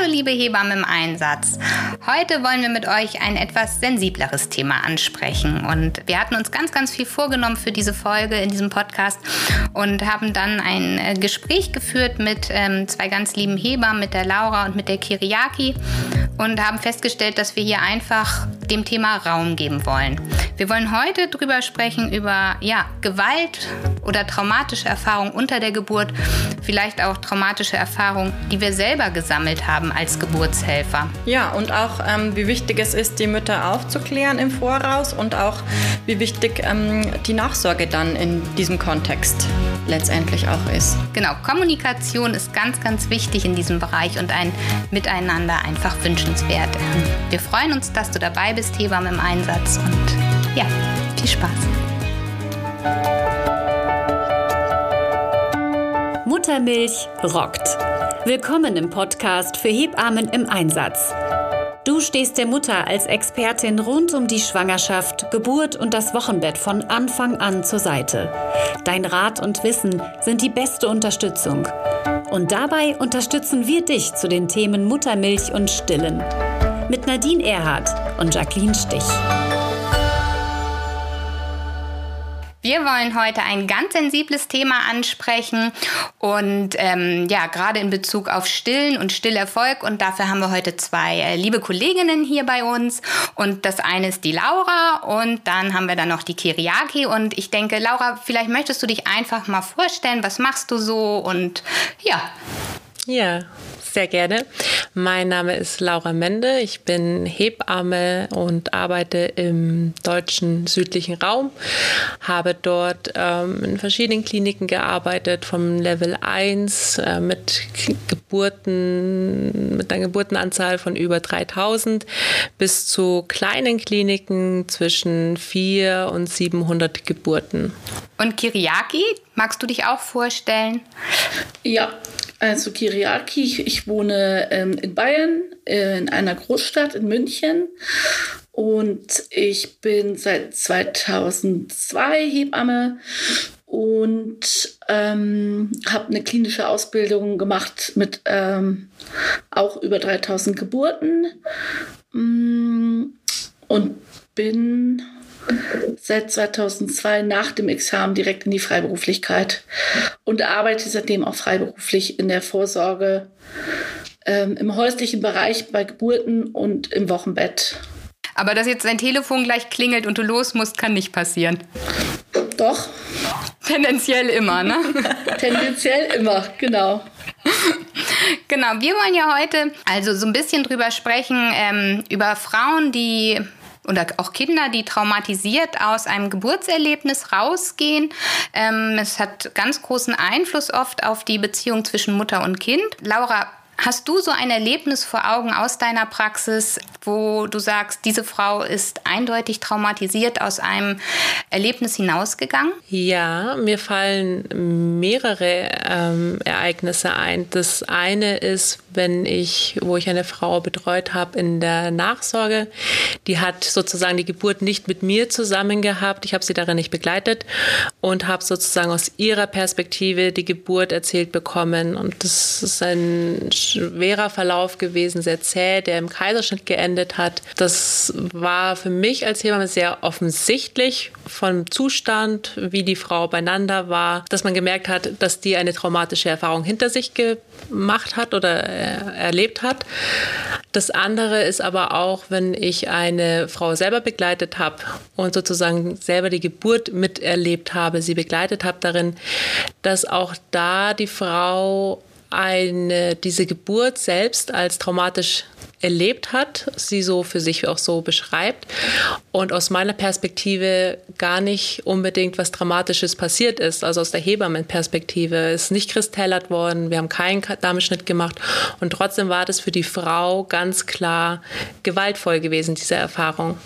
Hallo liebe Hebammen im Einsatz. Heute wollen wir mit euch ein etwas sensibleres Thema ansprechen und wir hatten uns ganz, ganz viel vorgenommen für diese Folge in diesem Podcast und haben dann ein äh, Gespräch geführt mit ähm, zwei ganz lieben Hebammen, mit der Laura und mit der Kiriaki und haben festgestellt, dass wir hier einfach dem Thema Raum geben wollen. Wir wollen heute drüber sprechen über ja, Gewalt oder traumatische Erfahrungen unter der Geburt, vielleicht auch traumatische Erfahrungen, die wir selber gesammelt haben als Geburtshelfer. Ja, und auch ähm, wie wichtig es ist, die Mütter aufzuklären im Voraus und auch wie wichtig ähm, die Nachsorge dann in diesem Kontext letztendlich auch ist. Genau, Kommunikation ist ganz, ganz wichtig in diesem Bereich und ein Miteinander einfach wünschenswert. Wir freuen uns, dass du dabei bist, Hebamme im Einsatz und ja, viel Spaß. Muttermilch rockt. Willkommen im Podcast für Hebammen im Einsatz. Du stehst der Mutter als Expertin rund um die Schwangerschaft, Geburt und das Wochenbett von Anfang an zur Seite. Dein Rat und Wissen sind die beste Unterstützung. Und dabei unterstützen wir dich zu den Themen Muttermilch und Stillen. Mit Nadine Erhardt und Jacqueline Stich. Wir wollen heute ein ganz sensibles Thema ansprechen und ähm, ja, gerade in Bezug auf Stillen und Stillerfolg. Und dafür haben wir heute zwei äh, liebe Kolleginnen hier bei uns. Und das eine ist die Laura und dann haben wir dann noch die Kiriaki. Und ich denke, Laura, vielleicht möchtest du dich einfach mal vorstellen, was machst du so und ja. Ja, sehr gerne. Mein Name ist Laura Mende. Ich bin Hebamme und arbeite im deutschen südlichen Raum. Habe dort ähm, in verschiedenen Kliniken gearbeitet, vom Level 1 äh, mit Geburten, mit einer Geburtenanzahl von über 3000 bis zu kleinen Kliniken zwischen 4 und 700 Geburten. Und Kiriaki, magst du dich auch vorstellen? Ja, also Kiriaki, ich, ich wohne ähm, in Bayern, äh, in einer Großstadt in München. Und ich bin seit 2002 Hebamme und ähm, habe eine klinische Ausbildung gemacht mit ähm, auch über 3000 Geburten mm, und bin seit 2002 nach dem Examen direkt in die Freiberuflichkeit und arbeite seitdem auch freiberuflich in der Vorsorge ähm, im häuslichen Bereich bei Geburten und im Wochenbett. Aber dass jetzt dein Telefon gleich klingelt und du los musst, kann nicht passieren. Doch. Tendenziell immer, ne? Tendenziell immer, genau. Genau, wir wollen ja heute also so ein bisschen drüber sprechen, ähm, über Frauen, die oder auch Kinder, die traumatisiert aus einem Geburtserlebnis rausgehen. Ähm, es hat ganz großen Einfluss oft auf die Beziehung zwischen Mutter und Kind. Laura, Hast du so ein Erlebnis vor Augen aus deiner Praxis, wo du sagst, diese Frau ist eindeutig traumatisiert aus einem Erlebnis hinausgegangen? Ja, mir fallen mehrere ähm, Ereignisse ein. Das eine ist, wenn ich, wo ich eine Frau betreut habe in der Nachsorge, die hat sozusagen die Geburt nicht mit mir zusammen gehabt. Ich habe sie darin nicht begleitet und habe sozusagen aus ihrer Perspektive die Geburt erzählt bekommen. Und das ist ein schwerer Verlauf gewesen, sehr zäh, der im Kaiserschnitt geendet hat. Das war für mich als Hebamme sehr offensichtlich vom Zustand, wie die Frau beieinander war, dass man gemerkt hat, dass die eine traumatische Erfahrung hinter sich gemacht hat oder äh, erlebt hat. Das andere ist aber auch, wenn ich eine Frau selber begleitet habe und sozusagen selber die Geburt miterlebt habe, sie begleitet habe darin, dass auch da die Frau eine, diese Geburt selbst als traumatisch erlebt hat, sie so für sich auch so beschreibt und aus meiner Perspektive gar nicht unbedingt was Dramatisches passiert ist, also aus der Hebammenperspektive ist nicht kristallert worden, wir haben keinen Damenschnitt gemacht und trotzdem war das für die Frau ganz klar gewaltvoll gewesen, diese Erfahrung.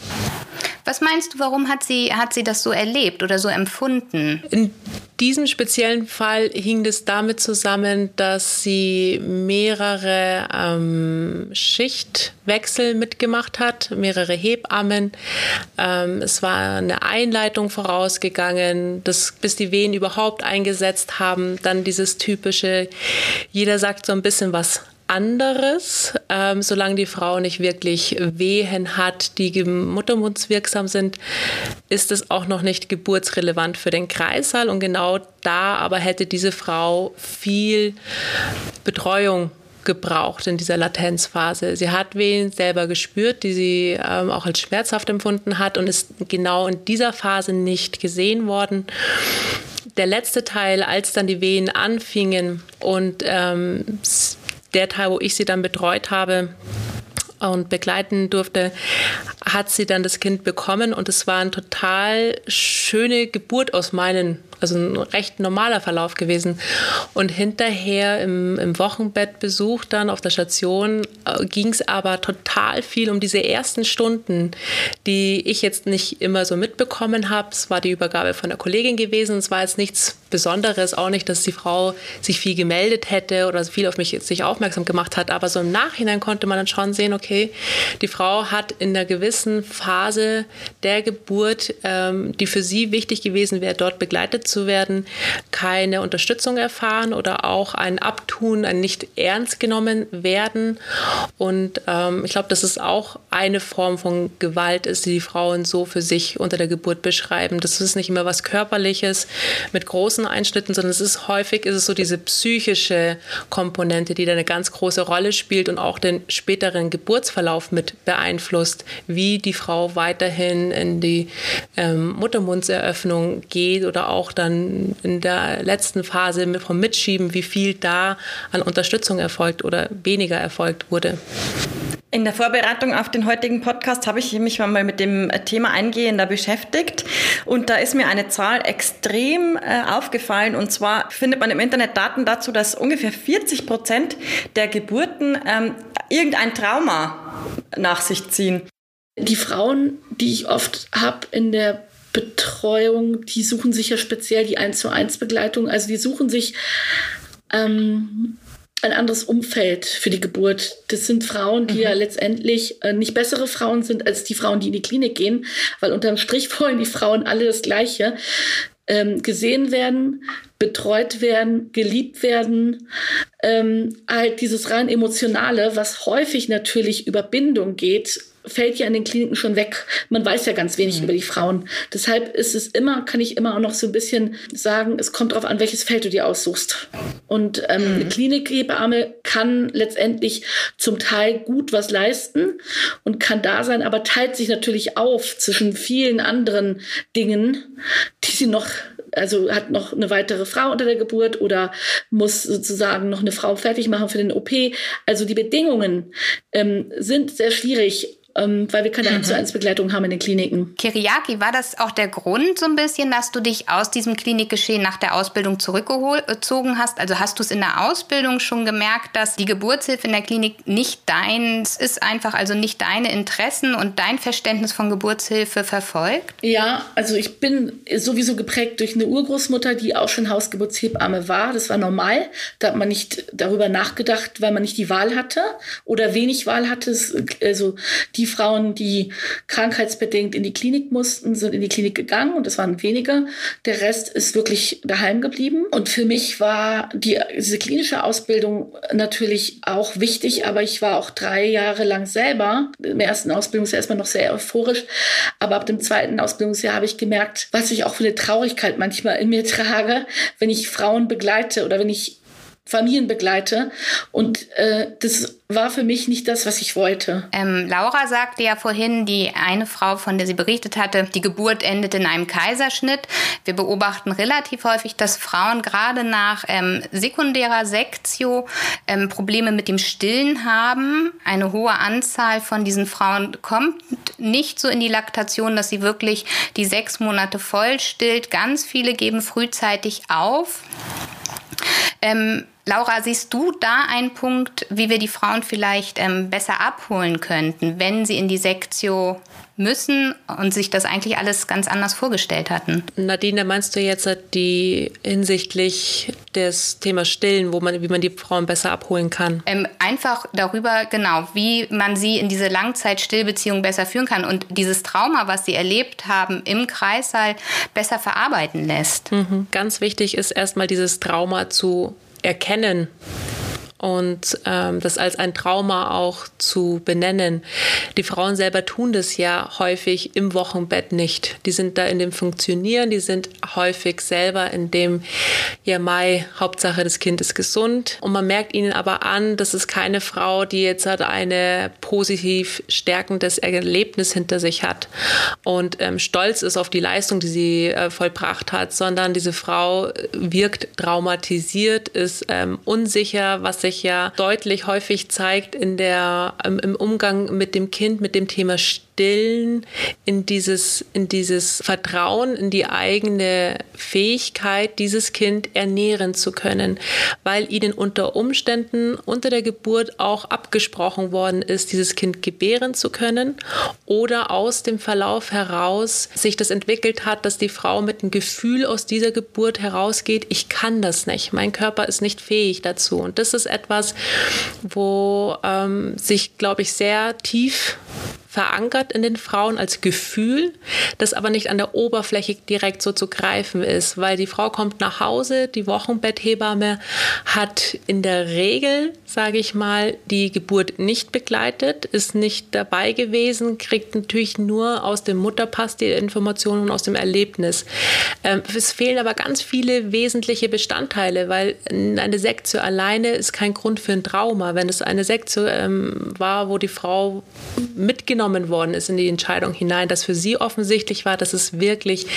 Was meinst du, warum hat sie, hat sie das so erlebt oder so empfunden? In diesem speziellen Fall hing es damit zusammen, dass sie mehrere ähm, Schichtwechsel mitgemacht hat, mehrere Hebammen. Ähm, es war eine Einleitung vorausgegangen, dass, bis die Wehen überhaupt eingesetzt haben. Dann dieses typische, jeder sagt so ein bisschen was anderes, ähm, solange die Frau nicht wirklich Wehen hat, die muttermundswirksam sind, ist es auch noch nicht geburtsrelevant für den Kreissaal. Und genau da aber hätte diese Frau viel Betreuung gebraucht in dieser Latenzphase. Sie hat Wehen selber gespürt, die sie ähm, auch als schmerzhaft empfunden hat und ist genau in dieser Phase nicht gesehen worden. Der letzte Teil, als dann die Wehen anfingen und ähm, der Teil, wo ich sie dann betreut habe, und begleiten durfte, hat sie dann das Kind bekommen. Und es war eine total schöne Geburt aus meinen also ein recht normaler Verlauf gewesen. Und hinterher im, im Wochenbettbesuch dann auf der Station äh, ging es aber total viel um diese ersten Stunden, die ich jetzt nicht immer so mitbekommen habe. Es war die Übergabe von der Kollegin gewesen. Es war jetzt nichts Besonderes, auch nicht, dass die Frau sich viel gemeldet hätte oder viel auf mich sich aufmerksam gemacht hat. Aber so im Nachhinein konnte man dann schon sehen, okay, die Frau hat in einer gewissen Phase der Geburt, ähm, die für sie wichtig gewesen wäre, dort begleitet zu werden, keine Unterstützung erfahren oder auch ein Abtun, ein nicht ernst genommen werden. Und ähm, ich glaube, dass es auch eine Form von Gewalt ist, die die Frauen so für sich unter der Geburt beschreiben. Das ist nicht immer was Körperliches mit großen Einschnitten, sondern es ist häufig ist es so diese psychische Komponente, die da eine ganz große Rolle spielt und auch den späteren Geburtsverlauf mit beeinflusst, wie die Frau weiterhin in die ähm, Muttermundseröffnung geht oder auch dann dann in der letzten Phase vom Mitschieben, wie viel da an Unterstützung erfolgt oder weniger erfolgt wurde. In der Vorbereitung auf den heutigen Podcast habe ich mich mal mit dem Thema eingehender beschäftigt und da ist mir eine Zahl extrem äh, aufgefallen und zwar findet man im Internet Daten dazu, dass ungefähr 40 Prozent der Geburten ähm, irgendein Trauma nach sich ziehen. Die Frauen, die ich oft habe in der Betreuung, die suchen sich ja speziell die 1 zu 1 Begleitung. Also die suchen sich ähm, ein anderes Umfeld für die Geburt. Das sind Frauen, die mhm. ja letztendlich äh, nicht bessere Frauen sind als die Frauen, die in die Klinik gehen, weil unterm Strich wollen die Frauen alle das Gleiche. Ähm, gesehen werden, betreut werden, geliebt werden, ähm, halt dieses rein emotionale, was häufig natürlich über Bindung geht, fällt ja in den Kliniken schon weg. Man weiß ja ganz wenig mhm. über die Frauen. Deshalb ist es immer, kann ich immer auch noch so ein bisschen sagen, es kommt darauf an, welches Feld du dir aussuchst. Und ähm, mhm. eine Klinikhebamme kann letztendlich zum Teil gut was leisten und kann da sein, aber teilt sich natürlich auf zwischen vielen anderen Dingen, die sie noch also hat noch eine weitere Frau unter der Geburt oder muss sozusagen noch eine Frau fertig machen für den OP. Also die Bedingungen ähm, sind sehr schwierig ähm, weil wir keine mhm. 1 zu 1 Begleitung haben in den Kliniken. Kiriaki, war das auch der Grund so ein bisschen, dass du dich aus diesem Klinikgeschehen nach der Ausbildung zurückgezogen hast? Also hast du es in der Ausbildung schon gemerkt, dass die Geburtshilfe in der Klinik nicht deins ist, einfach also nicht deine Interessen und dein Verständnis von Geburtshilfe verfolgt? Ja, also ich bin sowieso geprägt durch eine Urgroßmutter, die auch schon Hausgeburtshebamme war. Das war normal. Da hat man nicht darüber nachgedacht, weil man nicht die Wahl hatte oder wenig Wahl hatte. Also die die Frauen, die krankheitsbedingt in die Klinik mussten, sind in die Klinik gegangen und das waren wenige. Der Rest ist wirklich daheim geblieben. Und für mich war die, diese klinische Ausbildung natürlich auch wichtig, aber ich war auch drei Jahre lang selber. Im ersten Ausbildungsjahr ist man noch sehr euphorisch, aber ab dem zweiten Ausbildungsjahr habe ich gemerkt, was ich auch für eine Traurigkeit manchmal in mir trage, wenn ich Frauen begleite oder wenn ich Familien begleite. Und äh, das war für mich nicht das, was ich wollte. Ähm, Laura sagte ja vorhin, die eine Frau, von der sie berichtet hatte, die Geburt endet in einem Kaiserschnitt. Wir beobachten relativ häufig, dass Frauen gerade nach ähm, sekundärer Sektio ähm, Probleme mit dem Stillen haben. Eine hohe Anzahl von diesen Frauen kommt nicht so in die Laktation, dass sie wirklich die sechs Monate voll stillt. Ganz viele geben frühzeitig auf. Ähm, Laura, siehst du da einen Punkt, wie wir die Frauen vielleicht ähm, besser abholen könnten, wenn sie in die Sektio müssen und sich das eigentlich alles ganz anders vorgestellt hatten? Nadine, meinst du jetzt die hinsichtlich des Themas Stillen, wo man, wie man die Frauen besser abholen kann? Ähm, einfach darüber, genau, wie man sie in diese Langzeitstillbeziehung besser führen kann und dieses Trauma, was sie erlebt haben im Kreissaal, besser verarbeiten lässt. Mhm. Ganz wichtig ist erstmal dieses Trauma zu erkennen und ähm, das als ein Trauma auch zu benennen. Die Frauen selber tun das ja häufig im Wochenbett nicht. Die sind da in dem Funktionieren, die sind häufig selber in dem, ja, Mai, Hauptsache das Kind ist gesund. Und man merkt ihnen aber an, das ist keine Frau, die jetzt halt eine positiv stärkendes Erlebnis hinter sich hat und ähm, stolz ist auf die Leistung, die sie äh, vollbracht hat, sondern diese Frau wirkt traumatisiert, ist ähm, unsicher, was sich ja deutlich häufig zeigt in der, im Umgang mit dem Kind, mit dem Thema Stillen, in dieses, in dieses Vertrauen, in die eigene Fähigkeit, dieses Kind ernähren zu können, weil ihnen unter Umständen unter der Geburt auch abgesprochen worden ist, dieses Kind gebären zu können oder aus dem Verlauf heraus sich das entwickelt hat, dass die Frau mit einem Gefühl aus dieser Geburt herausgeht, ich kann das nicht, mein Körper ist nicht fähig dazu. Und das ist etwas, wo ähm, sich, glaube ich, sehr tief verankert in den Frauen als Gefühl, das aber nicht an der Oberfläche direkt so zu greifen ist, weil die Frau kommt nach Hause, die Wochenbetthebamme hat in der Regel, sage ich mal, die Geburt nicht begleitet, ist nicht dabei gewesen, kriegt natürlich nur aus dem Mutterpass die Informationen aus dem Erlebnis. Ähm, es fehlen aber ganz viele wesentliche Bestandteile, weil eine Sektio alleine ist kein Grund für ein Trauma. Wenn es eine Sektio ähm, war, wo die Frau mitgenommen worden ist in die Entscheidung hinein, dass für sie offensichtlich war, dass es wirklich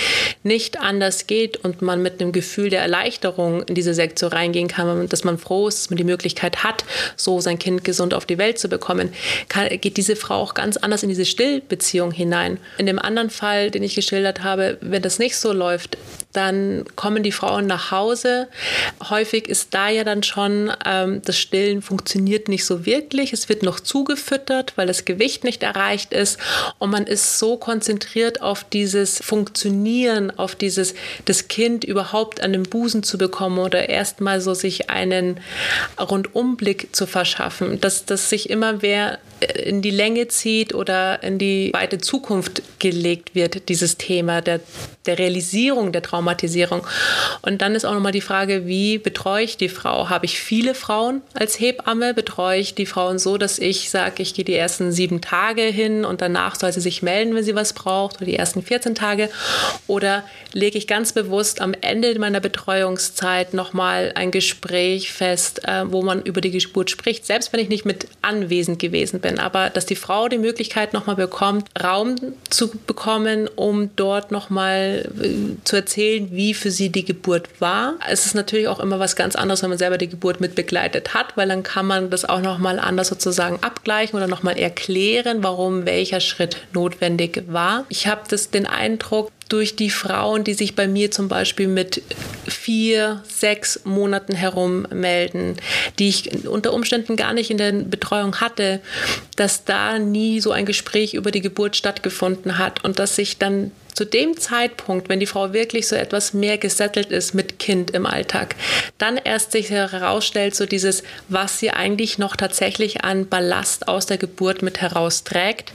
nicht anders geht und man mit einem Gefühl der Erleichterung in diese Sektion reingehen kann, dass man froh ist, dass man die Möglichkeit hat, so sein Kind gesund auf die Welt zu bekommen, kann, geht diese Frau auch ganz anders in diese Stillbeziehung hinein. In dem anderen Fall, den ich geschildert habe, wenn das nicht so läuft, dann kommen die Frauen nach Hause. Häufig ist da ja dann schon, ähm, das Stillen funktioniert nicht so wirklich. Es wird noch zugefüttert, weil das Gewicht nicht erreicht ist. Und man ist so konzentriert auf dieses Funktionieren, auf dieses, das Kind überhaupt an den Busen zu bekommen oder erstmal so sich einen Rundumblick zu verschaffen, dass das sich immer mehr in die Länge zieht oder in die weite Zukunft gelegt wird, dieses Thema der, der Realisierung der Traumatisierung. Und dann ist auch nochmal die Frage, wie betreue ich die Frau? Habe ich viele Frauen als Hebamme? Betreue ich die Frauen so, dass ich sage, ich gehe die ersten sieben Tage hin und danach soll sie sich melden, wenn sie was braucht, oder die ersten 14 Tage? Oder lege ich ganz bewusst am Ende meiner Betreuungszeit nochmal ein Gespräch fest, äh, wo man über die Geburt spricht, selbst wenn ich nicht mit anwesend gewesen bin? Bin, aber dass die Frau die Möglichkeit nochmal bekommt, Raum zu bekommen, um dort nochmal äh, zu erzählen, wie für sie die Geburt war. Es ist natürlich auch immer was ganz anderes, wenn man selber die Geburt mit begleitet hat, weil dann kann man das auch nochmal anders sozusagen abgleichen oder nochmal erklären, warum welcher Schritt notwendig war. Ich habe den Eindruck, durch die Frauen, die sich bei mir zum Beispiel mit vier, sechs Monaten herum melden, die ich unter Umständen gar nicht in der Betreuung hatte, dass da nie so ein Gespräch über die Geburt stattgefunden hat und dass sich dann zu dem Zeitpunkt, wenn die Frau wirklich so etwas mehr gesettelt ist mit Kind im Alltag, dann erst sich herausstellt, so dieses, was sie eigentlich noch tatsächlich an Ballast aus der Geburt mit herausträgt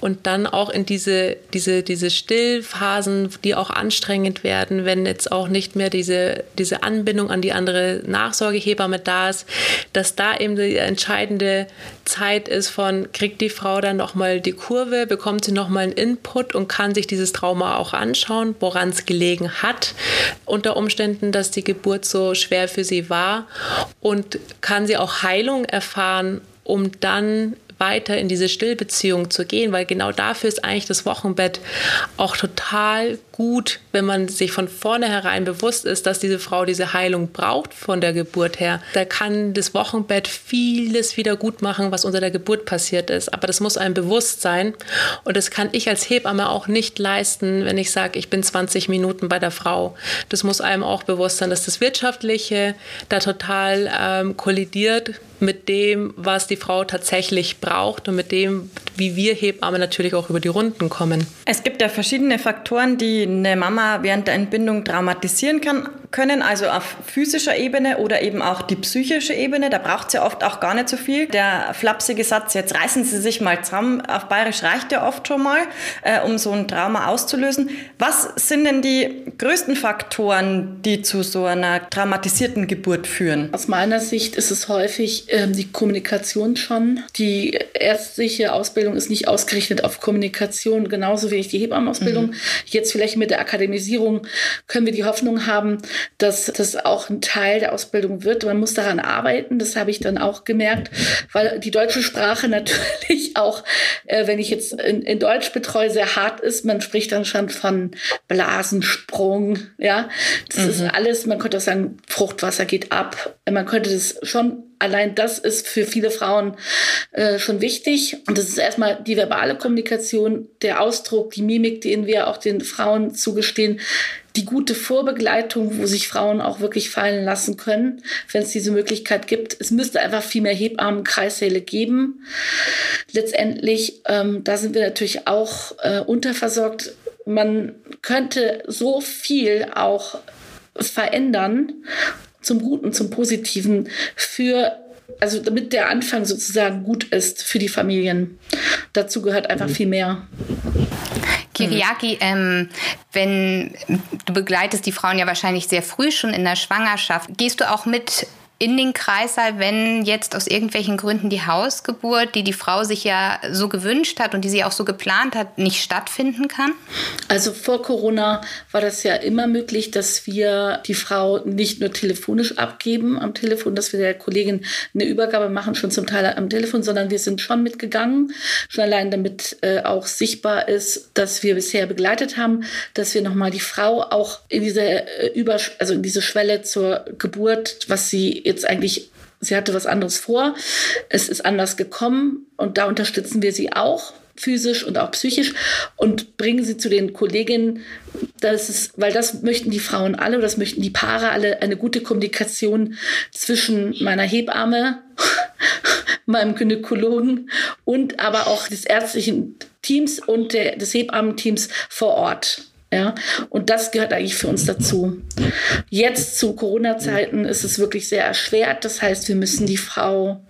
und dann auch in diese, diese, diese Stillphasen, die auch anstrengend werden, wenn jetzt auch nicht mehr diese, diese Anbindung an die andere Nachsorgehebamme da ist, dass da eben die entscheidende Zeit ist von, kriegt die Frau dann nochmal die Kurve, bekommt sie nochmal einen Input und kann sich dieses Trauma auch anschauen, woran es gelegen hat, unter Umständen, dass die Geburt so schwer für sie war und kann sie auch Heilung erfahren, um dann weiter in diese Stillbeziehung zu gehen, weil genau dafür ist eigentlich das Wochenbett auch total gut, wenn man sich von vornherein bewusst ist, dass diese Frau diese Heilung braucht von der Geburt her. Da kann das Wochenbett vieles wieder gut machen, was unter der Geburt passiert ist. Aber das muss einem bewusst sein. Und das kann ich als Hebamme auch nicht leisten, wenn ich sage, ich bin 20 Minuten bei der Frau. Das muss einem auch bewusst sein, dass das Wirtschaftliche da total ähm, kollidiert mit dem, was die Frau tatsächlich braucht braucht und mit dem, wie wir Hebammen natürlich auch über die Runden kommen. Es gibt ja verschiedene Faktoren, die eine Mama während der Entbindung traumatisieren kann, können, also auf physischer Ebene oder eben auch die psychische Ebene. Da braucht es ja oft auch gar nicht so viel. Der flapsige Satz, jetzt reißen Sie sich mal zusammen, auf Bayerisch reicht ja oft schon mal, äh, um so ein Trauma auszulösen. Was sind denn die größten Faktoren, die zu so einer traumatisierten Geburt führen? Aus meiner Sicht ist es häufig ähm, die Kommunikation schon. Die ärztliche Ausbildung ist nicht ausgerichtet auf Kommunikation, genauso wenig die Hebammenausbildung. Mhm. Jetzt vielleicht mit der Akademisierung können wir die Hoffnung haben, dass das auch ein Teil der Ausbildung wird. Man muss daran arbeiten, das habe ich dann auch gemerkt, weil die deutsche Sprache natürlich auch, äh, wenn ich jetzt in, in Deutsch betreue, sehr hart ist. Man spricht dann schon von Blasensprung, ja. Das mhm. ist alles, man könnte auch sagen, Fruchtwasser geht ab. Man könnte das schon allein das ist für viele Frauen äh, schon wichtig. Und das ist erstmal die verbale Kommunikation, der Ausdruck, die Mimik, den wir auch den Frauen zugestehen, die gute Vorbegleitung, wo sich Frauen auch wirklich fallen lassen können, wenn es diese Möglichkeit gibt. Es müsste einfach viel mehr Hebammenkreissäle geben. Letztendlich, ähm, da sind wir natürlich auch äh, unterversorgt. Man könnte so viel auch verändern zum Guten, zum Positiven für also damit der Anfang sozusagen gut ist für die Familien. Dazu gehört einfach mhm. viel mehr. Kiriaki, ähm, wenn du begleitest die Frauen ja wahrscheinlich sehr früh schon in der Schwangerschaft, gehst du auch mit in den Kreißsaal, wenn jetzt aus irgendwelchen Gründen die Hausgeburt, die die Frau sich ja so gewünscht hat und die sie auch so geplant hat, nicht stattfinden kann? Also vor Corona war das ja immer möglich, dass wir die Frau nicht nur telefonisch abgeben am Telefon, dass wir der Kollegin eine Übergabe machen, schon zum Teil am Telefon, sondern wir sind schon mitgegangen, schon allein damit äh, auch sichtbar ist, dass wir bisher begleitet haben, dass wir nochmal die Frau auch in diese äh, Über also in diese Schwelle zur Geburt, was sie jetzt eigentlich, sie hatte was anderes vor, es ist anders gekommen und da unterstützen wir sie auch physisch und auch psychisch und bringen sie zu den Kolleginnen, das ist, weil das möchten die Frauen alle, das möchten die Paare alle, eine gute Kommunikation zwischen meiner Hebamme, meinem Gynäkologen und aber auch des ärztlichen Teams und der, des Hebammenteams vor Ort. Ja, und das gehört eigentlich für uns dazu. Jetzt zu Corona-Zeiten ist es wirklich sehr erschwert. Das heißt, wir müssen die Frau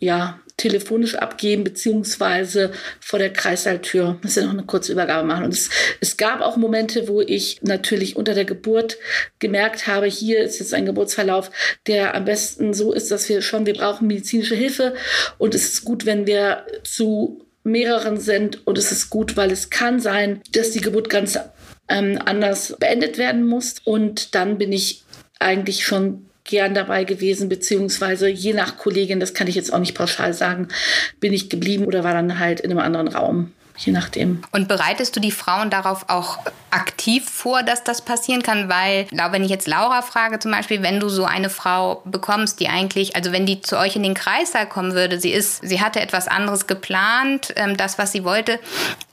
ja telefonisch abgeben, beziehungsweise vor der Kreissaaltür. Müssen wir noch eine kurze Übergabe machen. Und es, es gab auch Momente, wo ich natürlich unter der Geburt gemerkt habe, hier ist jetzt ein Geburtsverlauf, der am besten so ist, dass wir schon, wir brauchen medizinische Hilfe. Und es ist gut, wenn wir zu mehreren sind und es ist gut, weil es kann sein, dass die Geburt ganz ähm, anders beendet werden muss. Und dann bin ich eigentlich schon gern dabei gewesen, beziehungsweise je nach Kollegin, das kann ich jetzt auch nicht pauschal sagen, bin ich geblieben oder war dann halt in einem anderen Raum je nachdem. Und bereitest du die Frauen darauf auch aktiv vor, dass das passieren kann? Weil, wenn ich jetzt Laura frage zum Beispiel, wenn du so eine Frau bekommst, die eigentlich, also wenn die zu euch in den Kreißsaal kommen würde, sie ist, sie hatte etwas anderes geplant, ähm, das, was sie wollte.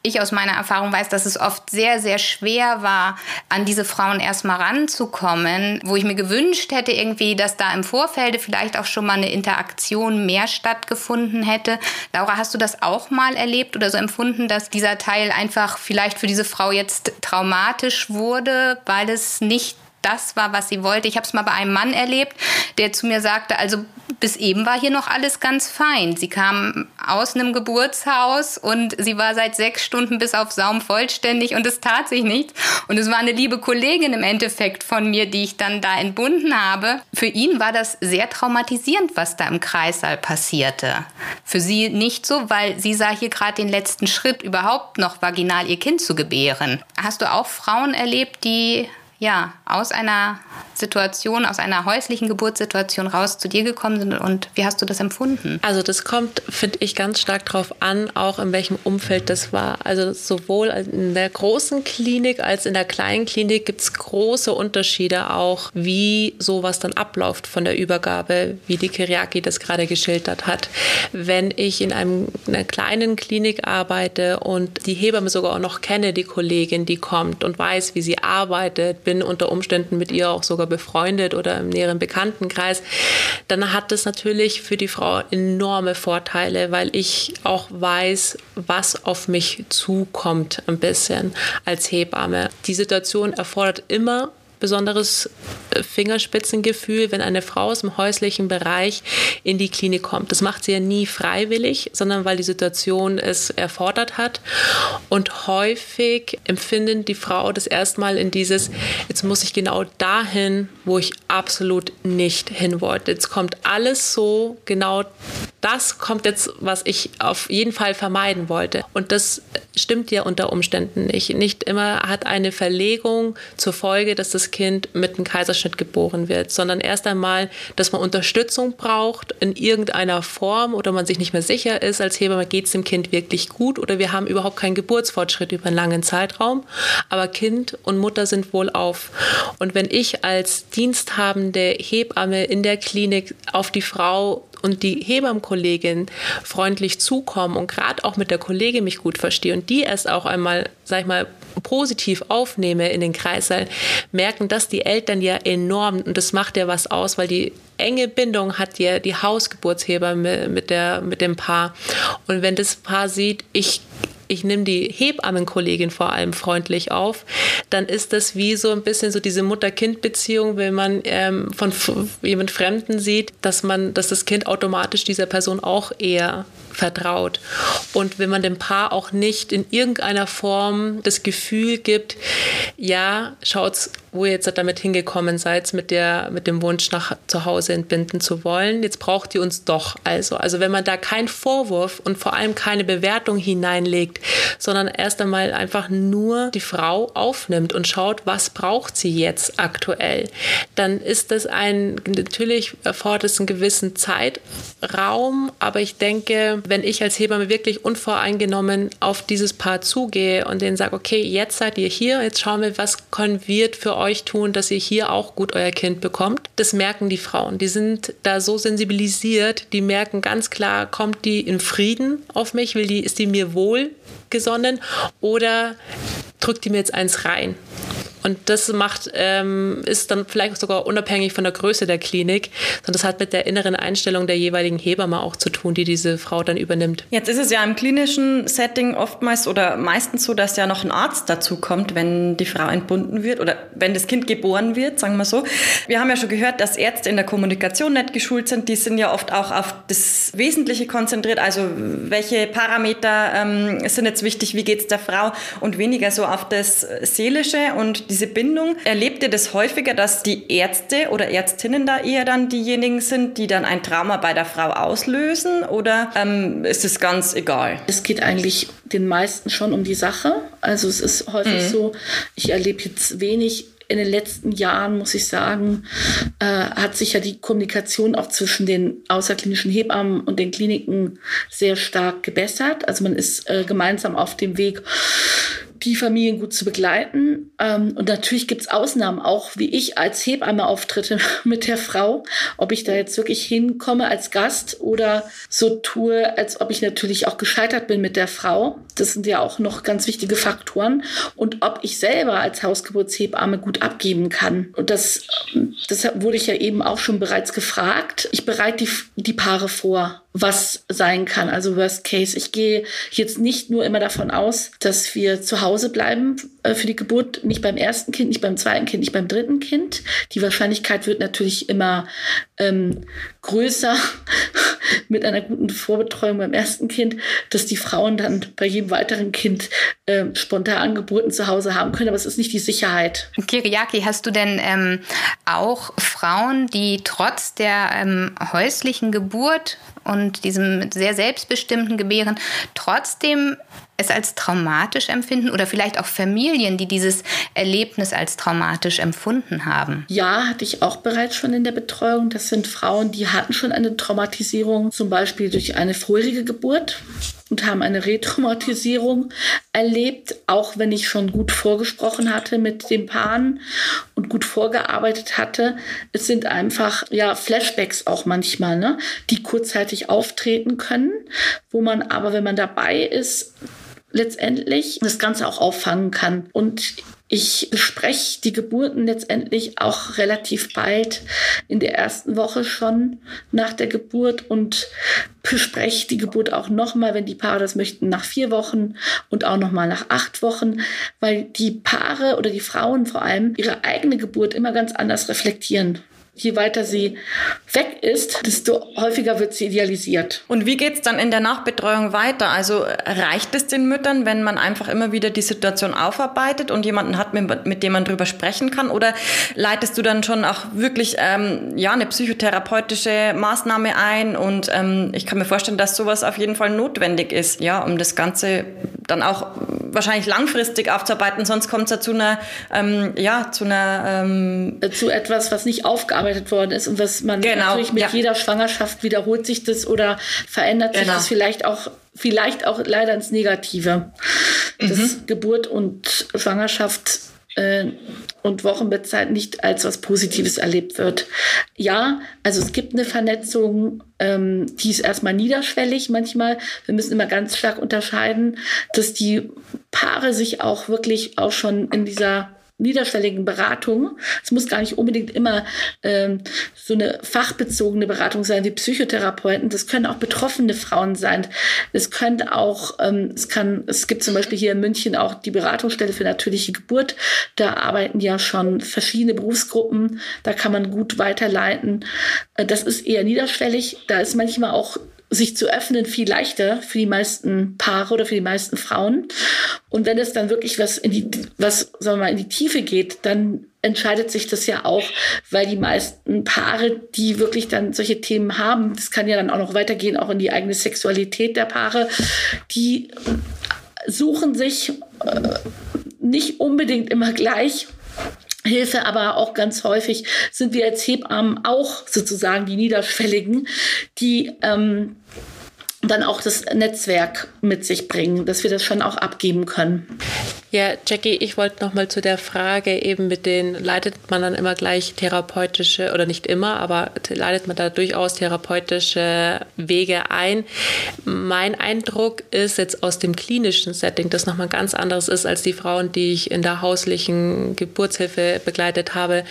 Ich aus meiner Erfahrung weiß, dass es oft sehr, sehr schwer war, an diese Frauen erstmal ranzukommen, wo ich mir gewünscht hätte irgendwie, dass da im Vorfeld vielleicht auch schon mal eine Interaktion mehr stattgefunden hätte. Laura, hast du das auch mal erlebt oder so empfunden, dass dieser Teil einfach vielleicht für diese Frau jetzt traumatisch wurde, weil es nicht das war, was sie wollte. Ich habe es mal bei einem Mann erlebt, der zu mir sagte, also bis eben war hier noch alles ganz fein. Sie kam aus einem Geburtshaus und sie war seit sechs Stunden bis auf Saum vollständig und es tat sich nichts. Und es war eine liebe Kollegin im Endeffekt von mir, die ich dann da entbunden habe. Für ihn war das sehr traumatisierend, was da im Kreissaal passierte. Für sie nicht so, weil sie sah hier gerade den letzten Schritt, überhaupt noch vaginal ihr Kind zu gebären. Hast du auch Frauen erlebt, die ja, aus einer Situation, aus einer häuslichen Geburtssituation raus zu dir gekommen sind und wie hast du das empfunden? Also das kommt, finde ich, ganz stark darauf an, auch in welchem Umfeld das war. Also sowohl in der großen Klinik als in der kleinen Klinik gibt es große Unterschiede auch, wie sowas dann abläuft von der Übergabe, wie die Kiriaki das gerade geschildert hat. Wenn ich in einem, einer kleinen Klinik arbeite und die Hebamme sogar auch noch kenne, die Kollegin, die kommt und weiß, wie sie arbeitet, bin unter Umständen mit ihr auch sogar befreundet oder im näheren Bekanntenkreis, dann hat das natürlich für die Frau enorme Vorteile, weil ich auch weiß, was auf mich zukommt ein bisschen als Hebamme. Die Situation erfordert immer besonderes äh, Fingerspitzengefühl, wenn eine Frau aus dem häuslichen Bereich in die Klinik kommt. Das macht sie ja nie freiwillig, sondern weil die Situation es erfordert hat. Und häufig empfindet die Frau das erstmal in dieses, jetzt muss ich genau dahin, wo ich absolut nicht hin wollte. Jetzt kommt alles so, genau das kommt jetzt, was ich auf jeden Fall vermeiden wollte. Und das stimmt ja unter Umständen nicht. Nicht immer hat eine Verlegung zur Folge, dass das Kind mit einem Kaiserschnitt geboren wird, sondern erst einmal, dass man Unterstützung braucht in irgendeiner Form oder man sich nicht mehr sicher ist, als Hebamme geht es dem Kind wirklich gut oder wir haben überhaupt keinen Geburtsfortschritt über einen langen Zeitraum, aber Kind und Mutter sind wohl auf. Und wenn ich als diensthabende Hebamme in der Klinik auf die Frau und die Hebammenkollegin freundlich zukommen und gerade auch mit der Kollegin mich gut verstehe und die erst auch einmal, sag ich mal, positiv aufnehme in den Kreißsaal, merken das die Eltern ja enorm und das macht ja was aus, weil die enge Bindung hat ja die Hausgeburtsheber mit, der, mit dem Paar. Und wenn das Paar sieht, ich ich nehme die Hebammenkollegin vor allem freundlich auf, dann ist das wie so ein bisschen so diese Mutter-Kind-Beziehung, wenn man ähm, von jemand Fremden sieht, dass man, dass das Kind automatisch dieser Person auch eher vertraut. Und wenn man dem Paar auch nicht in irgendeiner Form das Gefühl gibt, ja, schaut's wo ihr jetzt damit hingekommen seid, mit, der, mit dem Wunsch nach zu Hause entbinden zu wollen. Jetzt braucht ihr uns doch also. Also wenn man da keinen Vorwurf und vor allem keine Bewertung hineinlegt, sondern erst einmal einfach nur die Frau aufnimmt und schaut, was braucht sie jetzt aktuell, dann ist das ein, natürlich erfordert es einen gewissen Zeitraum, aber ich denke, wenn ich als Hebamme wirklich unvoreingenommen auf dieses Paar zugehe und denen sage, okay, jetzt seid ihr hier, jetzt schauen wir, was können wir für euch tun, dass ihr hier auch gut euer Kind bekommt. Das merken die Frauen. Die sind da so sensibilisiert, die merken ganz klar, kommt die in Frieden auf mich, will die, ist die mir wohl gesonnen oder drückt die mir jetzt eins rein? Und das macht, ähm, ist dann vielleicht sogar unabhängig von der Größe der Klinik, sondern das hat mit der inneren Einstellung der jeweiligen Hebamme auch zu tun, die diese Frau dann übernimmt. Jetzt ist es ja im klinischen Setting oftmals oder meistens so, dass ja noch ein Arzt dazu kommt, wenn die Frau entbunden wird oder wenn das Kind geboren wird, sagen wir so. Wir haben ja schon gehört, dass Ärzte in der Kommunikation nicht geschult sind. Die sind ja oft auch auf das Wesentliche konzentriert, also welche Parameter ähm, sind jetzt wichtig, wie geht es der Frau und weniger so auf das Seelische und diese Bindung. Erlebt ihr das häufiger, dass die Ärzte oder Ärztinnen da eher dann diejenigen sind, die dann ein Trauma bei der Frau auslösen oder ähm, ist es ganz egal? Es geht eigentlich den meisten schon um die Sache. Also es ist häufig mhm. so, ich erlebe jetzt wenig in den letzten Jahren, muss ich sagen, äh, hat sich ja die Kommunikation auch zwischen den außerklinischen Hebammen und den Kliniken sehr stark gebessert. Also man ist äh, gemeinsam auf dem Weg, die Familien gut zu begleiten. Ähm, und natürlich gibt es Ausnahmen, auch wie ich als Hebamme auftritte mit der Frau, ob ich da jetzt wirklich hinkomme als Gast oder so tue, als ob ich natürlich auch gescheitert bin mit der Frau. Das sind ja auch noch ganz wichtige Faktoren. Und ob ich selber als Hausgeburtshebamme gut abgeben kann. Und das, das wurde ich ja eben auch schon bereits gefragt. Ich bereite die, die Paare vor was sein kann. Also Worst Case. Ich gehe jetzt nicht nur immer davon aus, dass wir zu Hause bleiben äh, für die Geburt, nicht beim ersten Kind, nicht beim zweiten Kind, nicht beim dritten Kind. Die Wahrscheinlichkeit wird natürlich immer ähm, größer mit einer guten Vorbetreuung beim ersten Kind, dass die Frauen dann bei jedem weiteren Kind äh, spontan Geburten zu Hause haben können. Aber es ist nicht die Sicherheit. Kiriaki, hast du denn ähm, auch Frauen, die trotz der ähm, häuslichen Geburt und diesem sehr selbstbestimmten Gebären trotzdem es als traumatisch empfinden oder vielleicht auch Familien, die dieses Erlebnis als traumatisch empfunden haben? Ja, hatte ich auch bereits schon in der Betreuung. Das sind Frauen, die hatten schon eine Traumatisierung, zum Beispiel durch eine vorherige Geburt und haben eine Retraumatisierung erlebt, auch wenn ich schon gut vorgesprochen hatte mit den Paaren und gut vorgearbeitet hatte. Es sind einfach ja Flashbacks auch manchmal, ne, die kurzzeitig auftreten können, wo man aber, wenn man dabei ist, letztendlich das Ganze auch auffangen kann. Und ich bespreche die Geburten letztendlich auch relativ bald in der ersten Woche schon nach der Geburt und bespreche die Geburt auch nochmal, wenn die Paare das möchten, nach vier Wochen und auch nochmal nach acht Wochen, weil die Paare oder die Frauen vor allem ihre eigene Geburt immer ganz anders reflektieren je weiter sie weg ist, desto häufiger wird sie idealisiert. Und wie geht es dann in der Nachbetreuung weiter? Also reicht es den Müttern, wenn man einfach immer wieder die Situation aufarbeitet und jemanden hat, mit, mit dem man drüber sprechen kann? Oder leitest du dann schon auch wirklich ähm, ja, eine psychotherapeutische Maßnahme ein? Und ähm, ich kann mir vorstellen, dass sowas auf jeden Fall notwendig ist, ja, um das Ganze dann auch wahrscheinlich langfristig aufzuarbeiten, sonst kommt es ja zu einer, ähm, ja, zu einer... Ähm, zu etwas, was nicht aufgearbeitet worden ist und was man genau, natürlich mit ja. jeder Schwangerschaft wiederholt sich das oder verändert genau. sich das vielleicht auch vielleicht auch leider ins Negative. Mhm. Dass Geburt und Schwangerschaft äh, und Wochenbettzeit nicht als was Positives erlebt wird. Ja, also es gibt eine Vernetzung, ähm, die ist erstmal niederschwellig manchmal. Wir müssen immer ganz stark unterscheiden, dass die Paare sich auch wirklich auch schon in dieser niederschwelligen Beratung. Es muss gar nicht unbedingt immer ähm, so eine fachbezogene Beratung sein wie Psychotherapeuten. Das können auch betroffene Frauen sein. Es könnte auch, ähm, es kann, es gibt zum Beispiel hier in München auch die Beratungsstelle für natürliche Geburt. Da arbeiten ja schon verschiedene Berufsgruppen. Da kann man gut weiterleiten. Äh, das ist eher niederschwellig. Da ist manchmal auch sich zu öffnen viel leichter für die meisten Paare oder für die meisten Frauen. Und wenn es dann wirklich was in die, was, sagen wir mal, in die Tiefe geht, dann entscheidet sich das ja auch, weil die meisten Paare, die wirklich dann solche Themen haben, das kann ja dann auch noch weitergehen, auch in die eigene Sexualität der Paare, die suchen sich äh, nicht unbedingt immer gleich Hilfe, aber auch ganz häufig sind wir als Hebammen auch sozusagen die Niederschwelligen, die ähm, dann auch das Netzwerk mit sich bringen, dass wir das schon auch abgeben können. Ja, Jackie, ich wollte noch mal zu der Frage eben mit den, leitet man dann immer gleich therapeutische, oder nicht immer, aber leitet man da durchaus therapeutische Wege ein. Mein Eindruck ist jetzt aus dem klinischen Setting, das nochmal ganz anderes ist als die Frauen, die ich in der hauslichen Geburtshilfe begleitet habe.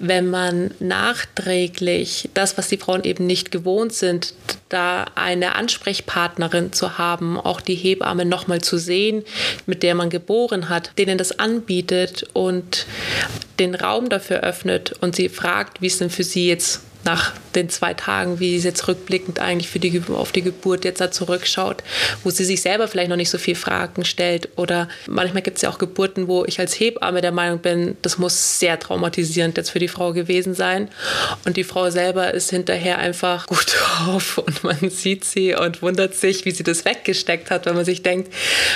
Wenn man nachträglich das, was die Frauen eben nicht gewohnt sind, da eine Ansprechpartnerin zu haben, auch die Hebamme nochmal zu sehen, mit der man geboren hat, denen das anbietet und den Raum dafür öffnet und sie fragt, wie es denn für sie jetzt nach den zwei Tagen, wie sie jetzt rückblickend eigentlich für die, auf die Geburt jetzt da zurückschaut, wo sie sich selber vielleicht noch nicht so viel Fragen stellt. Oder manchmal gibt es ja auch Geburten, wo ich als Hebamme der Meinung bin, das muss sehr traumatisierend jetzt für die Frau gewesen sein. Und die Frau selber ist hinterher einfach gut drauf und man sieht sie und wundert sich, wie sie das weggesteckt hat, wenn man sich denkt,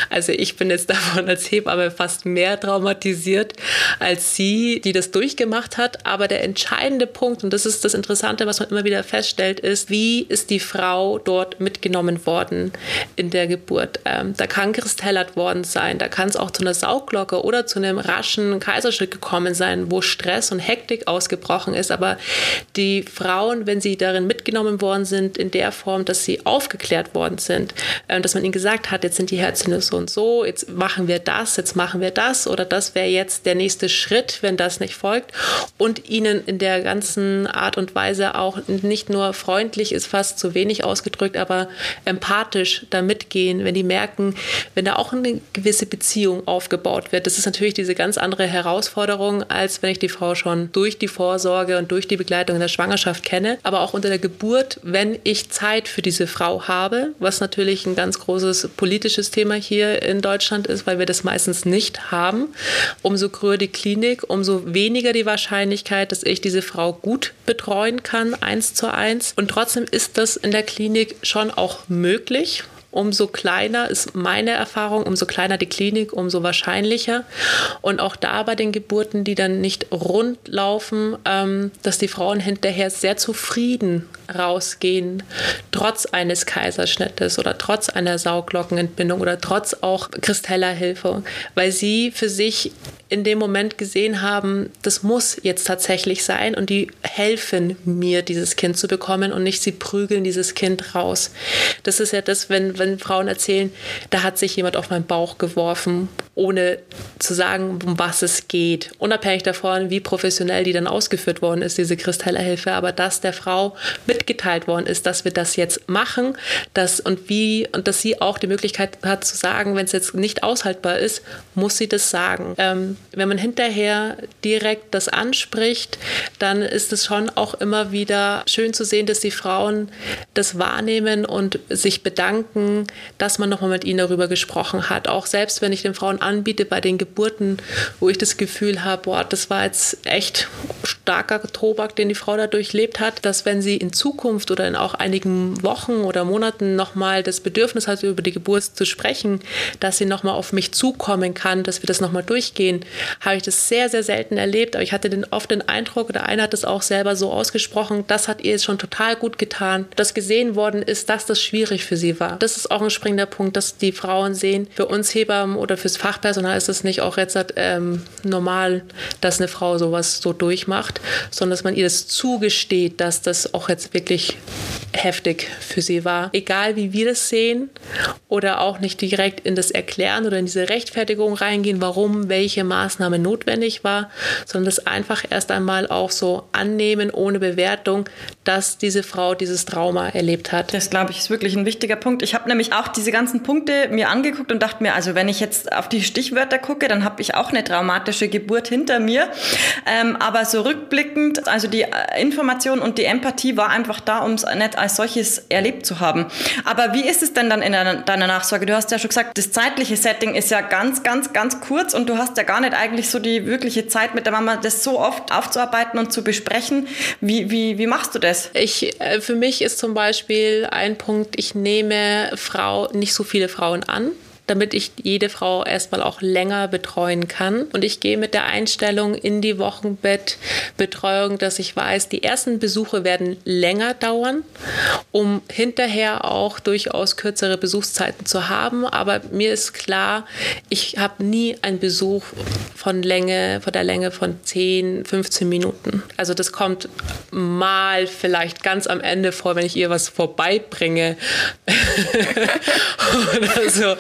also ich bin jetzt davon als Hebamme fast mehr traumatisiert als sie, die das durchgemacht hat. Aber der entscheidende Punkt, und das ist das Interessante, Interessante, was man immer wieder feststellt, ist, wie ist die Frau dort mitgenommen worden in der Geburt. Ähm, da kann kristellert worden sein, da kann es auch zu einer Sauglocke oder zu einem raschen Kaiserschnitt gekommen sein, wo Stress und Hektik ausgebrochen ist. Aber die Frauen, wenn sie darin mitgenommen worden sind, in der Form, dass sie aufgeklärt worden sind, ähm, dass man ihnen gesagt hat, jetzt sind die Herzchen so und so, jetzt machen wir das, jetzt machen wir das oder das wäre jetzt der nächste Schritt, wenn das nicht folgt und ihnen in der ganzen Art und Weise Weise auch nicht nur freundlich ist fast zu wenig ausgedrückt, aber empathisch da mitgehen, wenn die merken, wenn da auch eine gewisse Beziehung aufgebaut wird. Das ist natürlich diese ganz andere Herausforderung, als wenn ich die Frau schon durch die Vorsorge und durch die Begleitung in der Schwangerschaft kenne, aber auch unter der Geburt, wenn ich Zeit für diese Frau habe, was natürlich ein ganz großes politisches Thema hier in Deutschland ist, weil wir das meistens nicht haben. Umso größer die Klinik, umso weniger die Wahrscheinlichkeit, dass ich diese Frau gut betreuen kann, eins zu eins. Und trotzdem ist das in der Klinik schon auch möglich umso kleiner ist meine Erfahrung, umso kleiner die Klinik, umso wahrscheinlicher. Und auch da bei den Geburten, die dann nicht rund laufen, ähm, dass die Frauen hinterher sehr zufrieden rausgehen, trotz eines Kaiserschnittes oder trotz einer Sauglockenentbindung oder trotz auch Kristellerhilfe, weil sie für sich in dem Moment gesehen haben, das muss jetzt tatsächlich sein und die helfen mir, dieses Kind zu bekommen und nicht sie prügeln dieses Kind raus. Das ist ja das, wenn wenn Frauen erzählen, da hat sich jemand auf meinen Bauch geworfen, ohne zu sagen, um was es geht. Unabhängig davon, wie professionell die dann ausgeführt worden ist, diese Kristallerhilfe, aber dass der Frau mitgeteilt worden ist, dass wir das jetzt machen, dass und wie und dass sie auch die Möglichkeit hat zu sagen, wenn es jetzt nicht aushaltbar ist, muss sie das sagen. Ähm, wenn man hinterher direkt das anspricht, dann ist es schon auch immer wieder schön zu sehen, dass die Frauen das wahrnehmen und sich bedanken, dass man nochmal mit ihnen darüber gesprochen hat. Auch selbst wenn ich den Frauen anbiete bei den Geburten, wo ich das Gefühl habe, boah, das war jetzt echt starker Tobak, den die Frau da durchlebt hat, dass wenn sie in Zukunft oder in auch einigen Wochen oder Monaten nochmal das Bedürfnis hat, über die Geburt zu sprechen, dass sie nochmal auf mich zukommen kann, dass wir das nochmal durchgehen, habe ich das sehr, sehr selten erlebt. Aber ich hatte den, oft den Eindruck, oder einer hat es auch selber so ausgesprochen, das hat ihr jetzt schon total gut getan, dass gesehen worden ist, dass das schwierig für sie war. Das ist auch ein springender Punkt, dass die Frauen sehen, für uns Hebammen oder fürs Fachpersonal ist es nicht auch jetzt ähm, normal, dass eine Frau sowas so durchmacht, sondern dass man ihr das zugesteht, dass das auch jetzt wirklich heftig für sie war. Egal wie wir das sehen oder auch nicht direkt in das Erklären oder in diese Rechtfertigung reingehen, warum welche Maßnahme notwendig war, sondern das einfach erst einmal auch so annehmen ohne Bewertung, dass diese Frau dieses Trauma erlebt hat. Das glaube ich ist wirklich ein wichtiger Punkt. Ich habe nämlich auch diese ganzen Punkte mir angeguckt und dachte mir, also wenn ich jetzt auf die Stichwörter gucke, dann habe ich auch eine traumatische Geburt hinter mir. Ähm, aber so rückblickend, also die äh, Information und die Empathie war einfach da, um es nicht als solches erlebt zu haben. Aber wie ist es denn dann in deiner Nachsorge? Du hast ja schon gesagt, das zeitliche Setting ist ja ganz, ganz, ganz kurz und du hast ja gar nicht eigentlich so die wirkliche Zeit mit der Mama, das so oft aufzuarbeiten und zu besprechen. Wie, wie, wie machst du das? Ich, äh, für mich ist zum Beispiel ein Punkt, ich nehme Frau, nicht so viele Frauen an damit ich jede Frau erstmal auch länger betreuen kann. Und ich gehe mit der Einstellung in die Wochenbettbetreuung, dass ich weiß, die ersten Besuche werden länger dauern, um hinterher auch durchaus kürzere Besuchszeiten zu haben. Aber mir ist klar, ich habe nie einen Besuch von Länge, von der Länge von 10, 15 Minuten. Also das kommt mal vielleicht ganz am Ende vor, wenn ich ihr was vorbeibringe oder so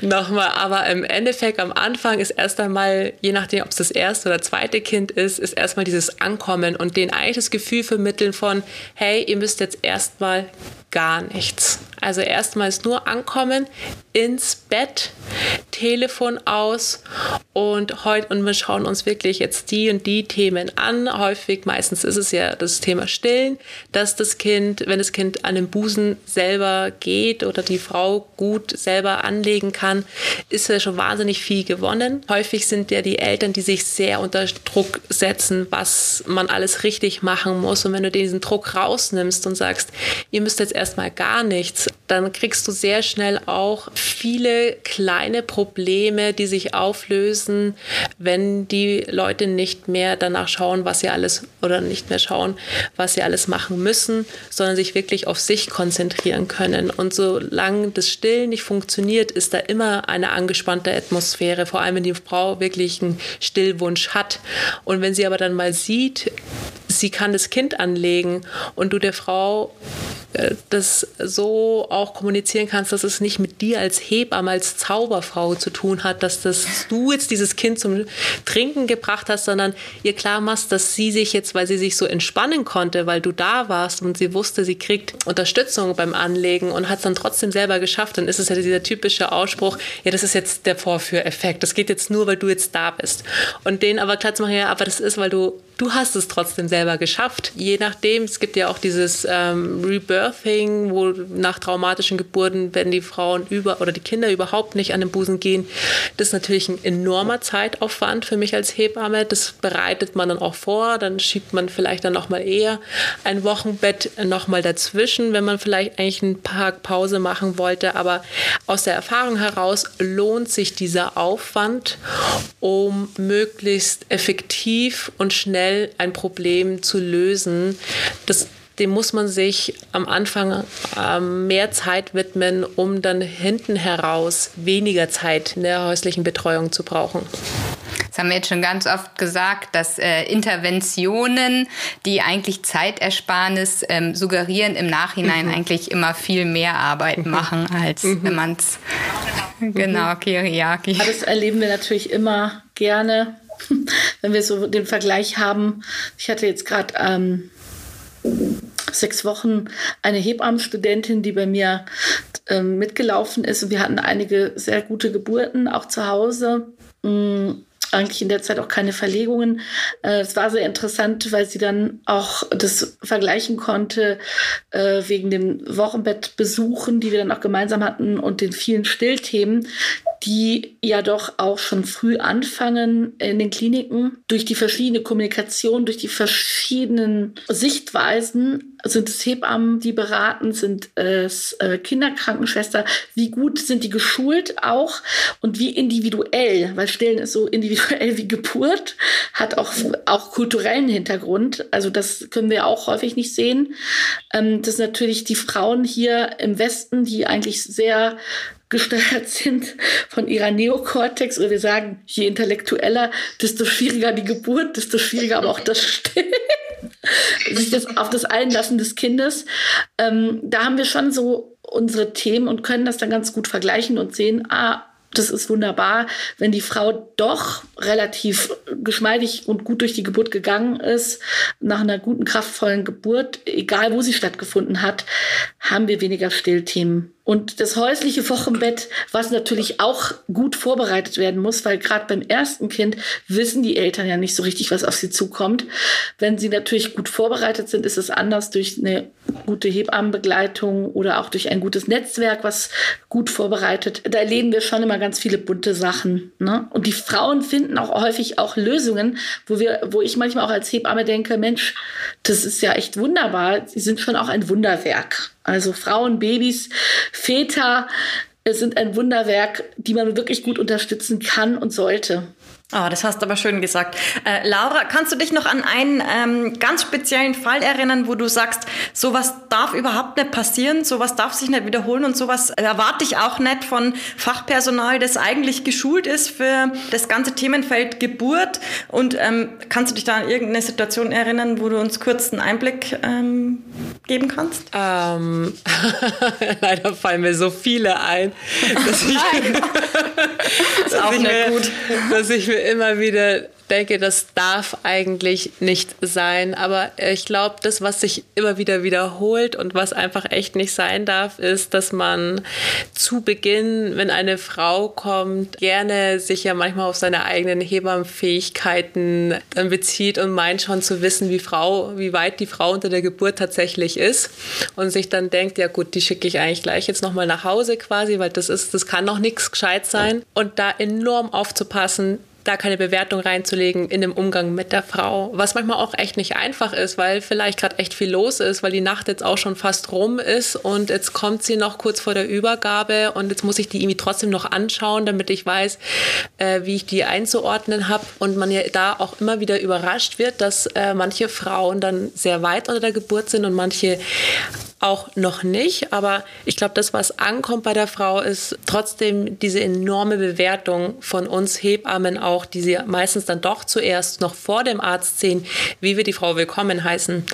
nochmal. Aber im Endeffekt am Anfang ist erst einmal, je nachdem, ob es das erste oder zweite Kind ist, ist erstmal dieses Ankommen und denen eigentlich das Gefühl vermitteln von, hey, ihr müsst jetzt erstmal gar nichts. Also erstmals nur ankommen, ins Bett, Telefon aus und heute und wir schauen uns wirklich jetzt die und die Themen an. Häufig, meistens ist es ja das Thema Stillen, dass das Kind, wenn das Kind an den Busen selber geht oder die Frau gut selber anlegen kann, ist ja schon wahnsinnig viel gewonnen. Häufig sind ja die Eltern, die sich sehr unter Druck setzen, was man alles richtig machen muss. Und wenn du diesen Druck rausnimmst und sagst, ihr müsst jetzt erstmal gar nichts, dann kriegst du sehr schnell auch viele kleine Probleme, die sich auflösen, wenn die Leute nicht mehr danach schauen, was sie alles oder nicht mehr schauen, was sie alles machen müssen, sondern sich wirklich auf sich konzentrieren können. Und solange das Stillen nicht funktioniert, ist da immer eine angespannte Atmosphäre, vor allem wenn die Frau wirklich einen Stillwunsch hat. Und wenn sie aber dann mal sieht, sie kann das Kind anlegen und du der Frau äh, das so auch kommunizieren kannst, dass es nicht mit dir als Hebamme, als Zauberfrau zu tun hat, dass das, du jetzt dieses Kind zum Trinken gebracht hast, sondern ihr klar machst, dass sie sich jetzt, weil sie sich so entspannen konnte, weil du da warst und sie wusste, sie kriegt Unterstützung beim Anlegen und hat es dann trotzdem selber geschafft, dann ist es ja dieser typische Ausspruch, ja, das ist jetzt der Vorführeffekt, das geht jetzt nur, weil du jetzt da bist. Und den aber klar zu machen, ja, aber das ist, weil du du hast es trotzdem selber geschafft. Je nachdem, es gibt ja auch dieses ähm, Rebirthing, wo nach traumatischen Geburten, wenn die Frauen über oder die Kinder überhaupt nicht an den Busen gehen, das ist natürlich ein enormer Zeitaufwand für mich als Hebamme. Das bereitet man dann auch vor, dann schiebt man vielleicht dann noch mal eher ein Wochenbett noch mal dazwischen, wenn man vielleicht eigentlich einen Tag Pause machen wollte. Aber aus der Erfahrung heraus lohnt sich dieser Aufwand, um möglichst effektiv und schnell schnell ein Problem zu lösen. Das, dem muss man sich am Anfang ähm, mehr Zeit widmen, um dann hinten heraus weniger Zeit in der häuslichen Betreuung zu brauchen. Das haben wir jetzt schon ganz oft gesagt, dass äh, Interventionen, die eigentlich Zeitersparnis ähm, suggerieren, im Nachhinein mhm. eigentlich immer viel mehr Arbeit mhm. machen, als mhm. wenn man es genau, Kiriaki. Das erleben wir natürlich immer gerne, wenn wir so den Vergleich haben. Ich hatte jetzt gerade ähm, sechs Wochen eine Hebammenstudentin, die bei mir ähm, mitgelaufen ist. Und wir hatten einige sehr gute Geburten, auch zu Hause. Mhm eigentlich in der Zeit auch keine Verlegungen. Äh, es war sehr interessant, weil sie dann auch das vergleichen konnte äh, wegen den Wochenbettbesuchen, die wir dann auch gemeinsam hatten und den vielen Stillthemen, die ja doch auch schon früh anfangen in den Kliniken. Durch die verschiedene Kommunikation, durch die verschiedenen Sichtweisen sind es Hebammen, die beraten, sind es äh, Kinderkrankenschwester, wie gut sind die geschult auch und wie individuell, weil Stillen ist so individuell wie Geburt, hat auch, auch kulturellen Hintergrund. Also das können wir auch häufig nicht sehen. Ähm, das sind natürlich die Frauen hier im Westen, die eigentlich sehr gesteuert sind von ihrer Neokortex oder wir sagen, je intellektueller, desto schwieriger die Geburt, desto schwieriger aber auch das Stillen. sich das auf das Einlassen des Kindes. Ähm, da haben wir schon so unsere Themen und können das dann ganz gut vergleichen und sehen, ah, das ist wunderbar, wenn die Frau doch relativ geschmeidig und gut durch die Geburt gegangen ist, nach einer guten, kraftvollen Geburt, egal wo sie stattgefunden hat, haben wir weniger Stillthemen. Und das häusliche Wochenbett, was natürlich auch gut vorbereitet werden muss, weil gerade beim ersten Kind wissen die Eltern ja nicht so richtig, was auf sie zukommt. Wenn sie natürlich gut vorbereitet sind, ist es anders durch eine gute Hebammenbegleitung oder auch durch ein gutes Netzwerk, was gut vorbereitet. Da erleben wir schon immer ganz viele bunte Sachen. Ne? Und die Frauen finden auch häufig auch Lösungen, wo wir, wo ich manchmal auch als Hebamme denke, Mensch, das ist ja echt wunderbar. Sie sind schon auch ein Wunderwerk. Also Frauen, Babys, Väter sind ein Wunderwerk, die man wirklich gut unterstützen kann und sollte. Oh, das hast du aber schön gesagt. Äh, Laura, kannst du dich noch an einen ähm, ganz speziellen Fall erinnern, wo du sagst, sowas darf überhaupt nicht passieren, sowas darf sich nicht wiederholen und sowas erwarte ich auch nicht von Fachpersonal, das eigentlich geschult ist für das ganze Themenfeld Geburt. Und ähm, kannst du dich da an irgendeine Situation erinnern, wo du uns kurz einen Einblick ähm, geben kannst? Ähm, leider fallen mir so viele ein, dass ich, das ist auch nicht gut. dass ich mir immer wieder denke, das darf eigentlich nicht sein. Aber ich glaube, das, was sich immer wieder wiederholt und was einfach echt nicht sein darf, ist, dass man zu Beginn, wenn eine Frau kommt, gerne sich ja manchmal auf seine eigenen Hebammenfähigkeiten dann bezieht und meint schon zu wissen, wie Frau, wie weit die Frau unter der Geburt tatsächlich ist und sich dann denkt, ja gut, die schicke ich eigentlich gleich jetzt nochmal nach Hause quasi, weil das ist, das kann noch nichts gescheit sein. Und da enorm aufzupassen, da keine Bewertung reinzulegen in dem Umgang mit der Frau. Was manchmal auch echt nicht einfach ist, weil vielleicht gerade echt viel los ist, weil die Nacht jetzt auch schon fast rum ist und jetzt kommt sie noch kurz vor der Übergabe und jetzt muss ich die irgendwie trotzdem noch anschauen, damit ich weiß, äh, wie ich die einzuordnen habe. Und man ja da auch immer wieder überrascht wird, dass äh, manche Frauen dann sehr weit unter der Geburt sind und manche auch noch nicht. Aber ich glaube, das, was ankommt bei der Frau, ist trotzdem diese enorme Bewertung von uns Hebammen auch, die sie meistens dann doch zuerst noch vor dem Arzt sehen, wie wir die Frau willkommen heißen.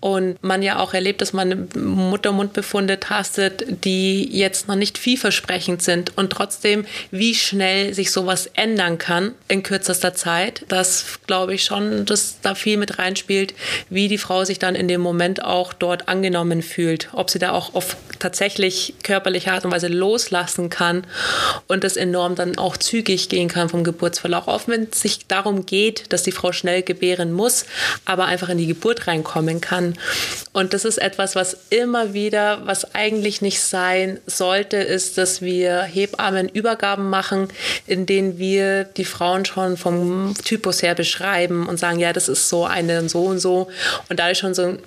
Und man ja auch erlebt, dass man Muttermundbefunde tastet, die jetzt noch nicht vielversprechend sind und trotzdem, wie schnell sich sowas ändern kann in kürzester Zeit. Das glaube ich schon, dass da viel mit reinspielt, wie die Frau sich dann in dem Moment auch dort angenommen fühlt, ob sie da auch auf tatsächlich körperliche Art und Weise loslassen kann und das enorm dann auch zügig gehen kann vom Geburtsverlauf. Auch wenn es sich darum geht, dass die Frau schnell gebären muss, aber einfach in die Geburt reinkommen kann. Und das ist etwas, was immer wieder, was eigentlich nicht sein sollte, ist, dass wir Hebammen Übergaben machen, in denen wir die Frauen schon vom Typus her beschreiben und sagen, ja, das ist so eine und so und so und dadurch schon so ein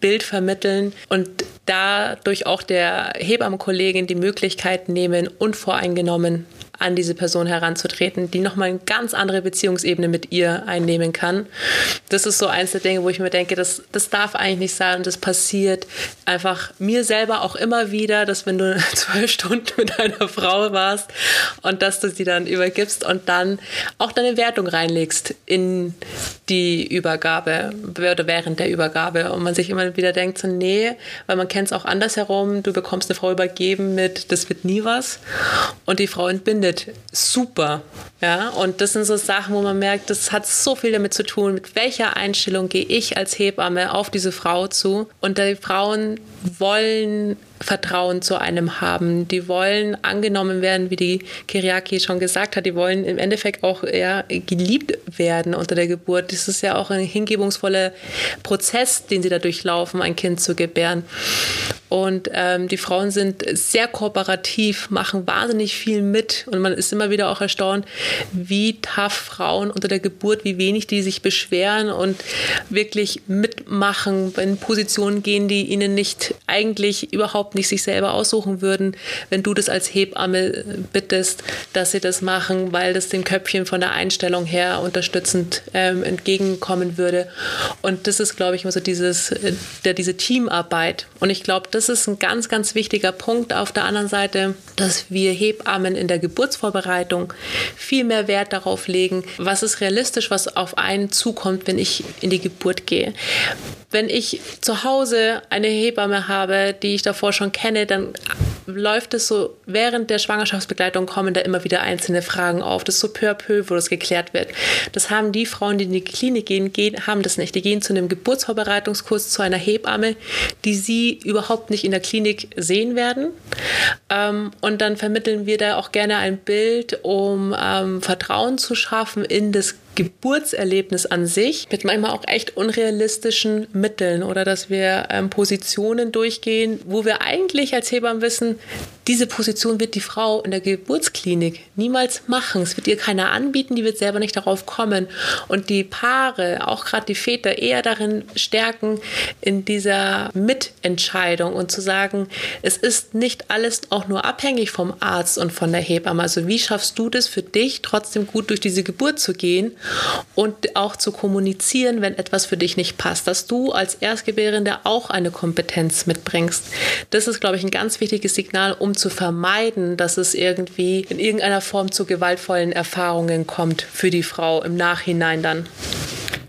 Bild vermitteln und dadurch auch der Hebammenkollegin die Möglichkeit nehmen, unvoreingenommen an diese Person heranzutreten, die nochmal eine ganz andere Beziehungsebene mit ihr einnehmen kann. Das ist so eins der Dinge, wo ich mir denke, das, das darf eigentlich nicht sein und das passiert einfach mir selber auch immer wieder, dass wenn du zwölf Stunden mit einer Frau warst und dass du sie dann übergibst und dann auch deine Wertung reinlegst in die Übergabe oder während der Übergabe und man sich immer wieder denkt, so nee, weil man kennt es auch andersherum, du bekommst eine Frau übergeben mit, das wird nie was und die Frau entbindet. Super. Ja, und das sind so Sachen, wo man merkt, das hat so viel damit zu tun, mit welcher Einstellung gehe ich als Hebamme auf diese Frau zu. Und die Frauen wollen Vertrauen zu einem haben. Die wollen angenommen werden, wie die Kiriaki schon gesagt hat. Die wollen im Endeffekt auch eher geliebt werden unter der Geburt. Das ist ja auch ein hingebungsvoller Prozess, den sie da durchlaufen, ein Kind zu gebären. Und ähm, die Frauen sind sehr kooperativ, machen wahnsinnig viel mit. Und man ist immer wieder auch erstaunt, wie tough Frauen unter der Geburt, wie wenig die sich beschweren und wirklich mitmachen, in Positionen gehen, die ihnen nicht eigentlich überhaupt nicht sich selber aussuchen würden, wenn du das als Hebamme bittest, dass sie das machen, weil das dem Köpfchen von der Einstellung her unterstützend ähm, entgegenkommen würde. Und das ist, glaube ich, immer so dieses, äh, diese Teamarbeit. Und ich glaube, das das ist ein ganz, ganz wichtiger Punkt. Auf der anderen Seite, dass wir Hebammen in der Geburtsvorbereitung viel mehr Wert darauf legen, was ist realistisch, was auf einen zukommt, wenn ich in die Geburt gehe. Wenn ich zu Hause eine Hebamme habe, die ich davor schon kenne, dann läuft es so, während der Schwangerschaftsbegleitung kommen da immer wieder einzelne Fragen auf. Das ist so peu à peu, wo das geklärt wird. Das haben die Frauen, die in die Klinik gehen, gehen haben das nicht. Die gehen zu einem Geburtsvorbereitungskurs zu einer Hebamme, die sie überhaupt nicht in der Klinik sehen werden. Ähm, und dann vermitteln wir da auch gerne ein Bild, um ähm, Vertrauen zu schaffen in das Geburtserlebnis an sich mit manchmal auch echt unrealistischen Mitteln oder dass wir ähm, Positionen durchgehen, wo wir eigentlich als Hebammen wissen, diese Position wird die Frau in der Geburtsklinik niemals machen. Es wird ihr keiner anbieten, die wird selber nicht darauf kommen. Und die Paare, auch gerade die Väter, eher darin stärken, in dieser Mitentscheidung und zu sagen, es ist nicht alles auch nur abhängig vom Arzt und von der Hebamme. Also wie schaffst du das für dich, trotzdem gut durch diese Geburt zu gehen und auch zu kommunizieren, wenn etwas für dich nicht passt, dass du als Erstgebärende auch eine Kompetenz mitbringst. Das ist, glaube ich, ein ganz wichtiges Signal, um zu vermeiden, dass es irgendwie in irgendeiner Form zu gewaltvollen Erfahrungen kommt für die Frau im Nachhinein dann.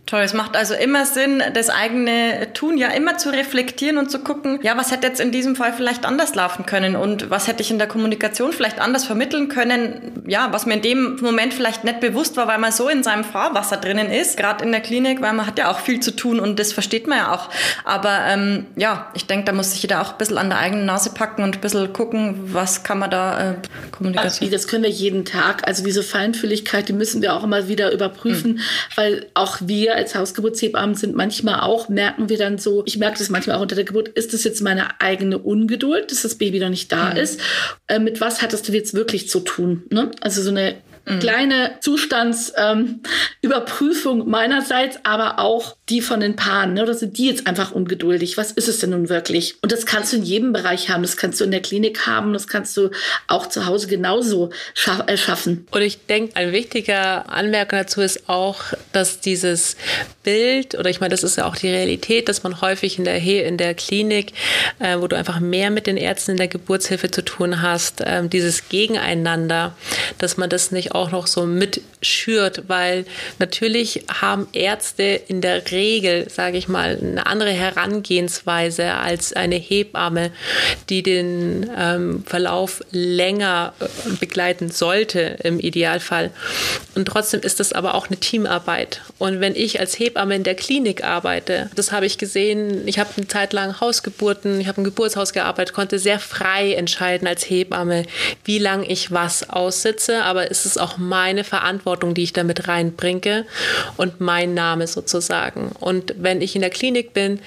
Toll, es macht also immer Sinn, das eigene Tun ja immer zu reflektieren und zu gucken, ja, was hätte jetzt in diesem Fall vielleicht anders laufen können und was hätte ich in der Kommunikation vielleicht anders vermitteln können, ja, was mir in dem Moment vielleicht nicht bewusst war, weil man so in seinem Fahrwasser drinnen ist, gerade in der Klinik, weil man hat ja auch viel zu tun und das versteht man ja auch. Aber ähm, ja, ich denke, da muss sich jeder auch ein bisschen an der eigenen Nase packen und ein bisschen gucken, was kann man da äh, Kommunikation. Das können wir jeden Tag. Also diese Feinfühligkeit, die müssen wir auch immer wieder überprüfen, mhm. weil auch wir als Hausgeburtshebammen sind manchmal auch, merken wir dann so, ich merke das manchmal auch unter der Geburt, ist das jetzt meine eigene Ungeduld, dass das Baby noch nicht da mhm. ist? Äh, mit was hat das denn jetzt wirklich zu tun? Ne? Also so eine Mhm. Kleine Zustandsüberprüfung ähm, meinerseits, aber auch die von den Paaren. Ne? Oder sind die jetzt einfach ungeduldig? Was ist es denn nun wirklich? Und das kannst du in jedem Bereich haben. Das kannst du in der Klinik haben. Das kannst du auch zu Hause genauso scha äh, schaffen. Und ich denke, ein wichtiger Anmerkung dazu ist auch, dass dieses Bild, oder ich meine, das ist ja auch die Realität, dass man häufig in der, in der Klinik, äh, wo du einfach mehr mit den Ärzten in der Geburtshilfe zu tun hast, äh, dieses Gegeneinander, dass man das nicht auch noch so mitschürt, weil natürlich haben Ärzte in der Regel, sage ich mal, eine andere Herangehensweise als eine Hebamme, die den ähm, Verlauf länger äh, begleiten sollte im Idealfall. Und trotzdem ist das aber auch eine Teamarbeit. Und wenn ich als Hebamme in der Klinik arbeite, das habe ich gesehen, ich habe eine Zeit lang Hausgeburten, ich habe im Geburtshaus gearbeitet, konnte sehr frei entscheiden als Hebamme, wie lange ich was aussitze, aber es ist auch meine Verantwortung, die ich damit reinbringe und mein Name sozusagen. Und wenn ich in der Klinik bin,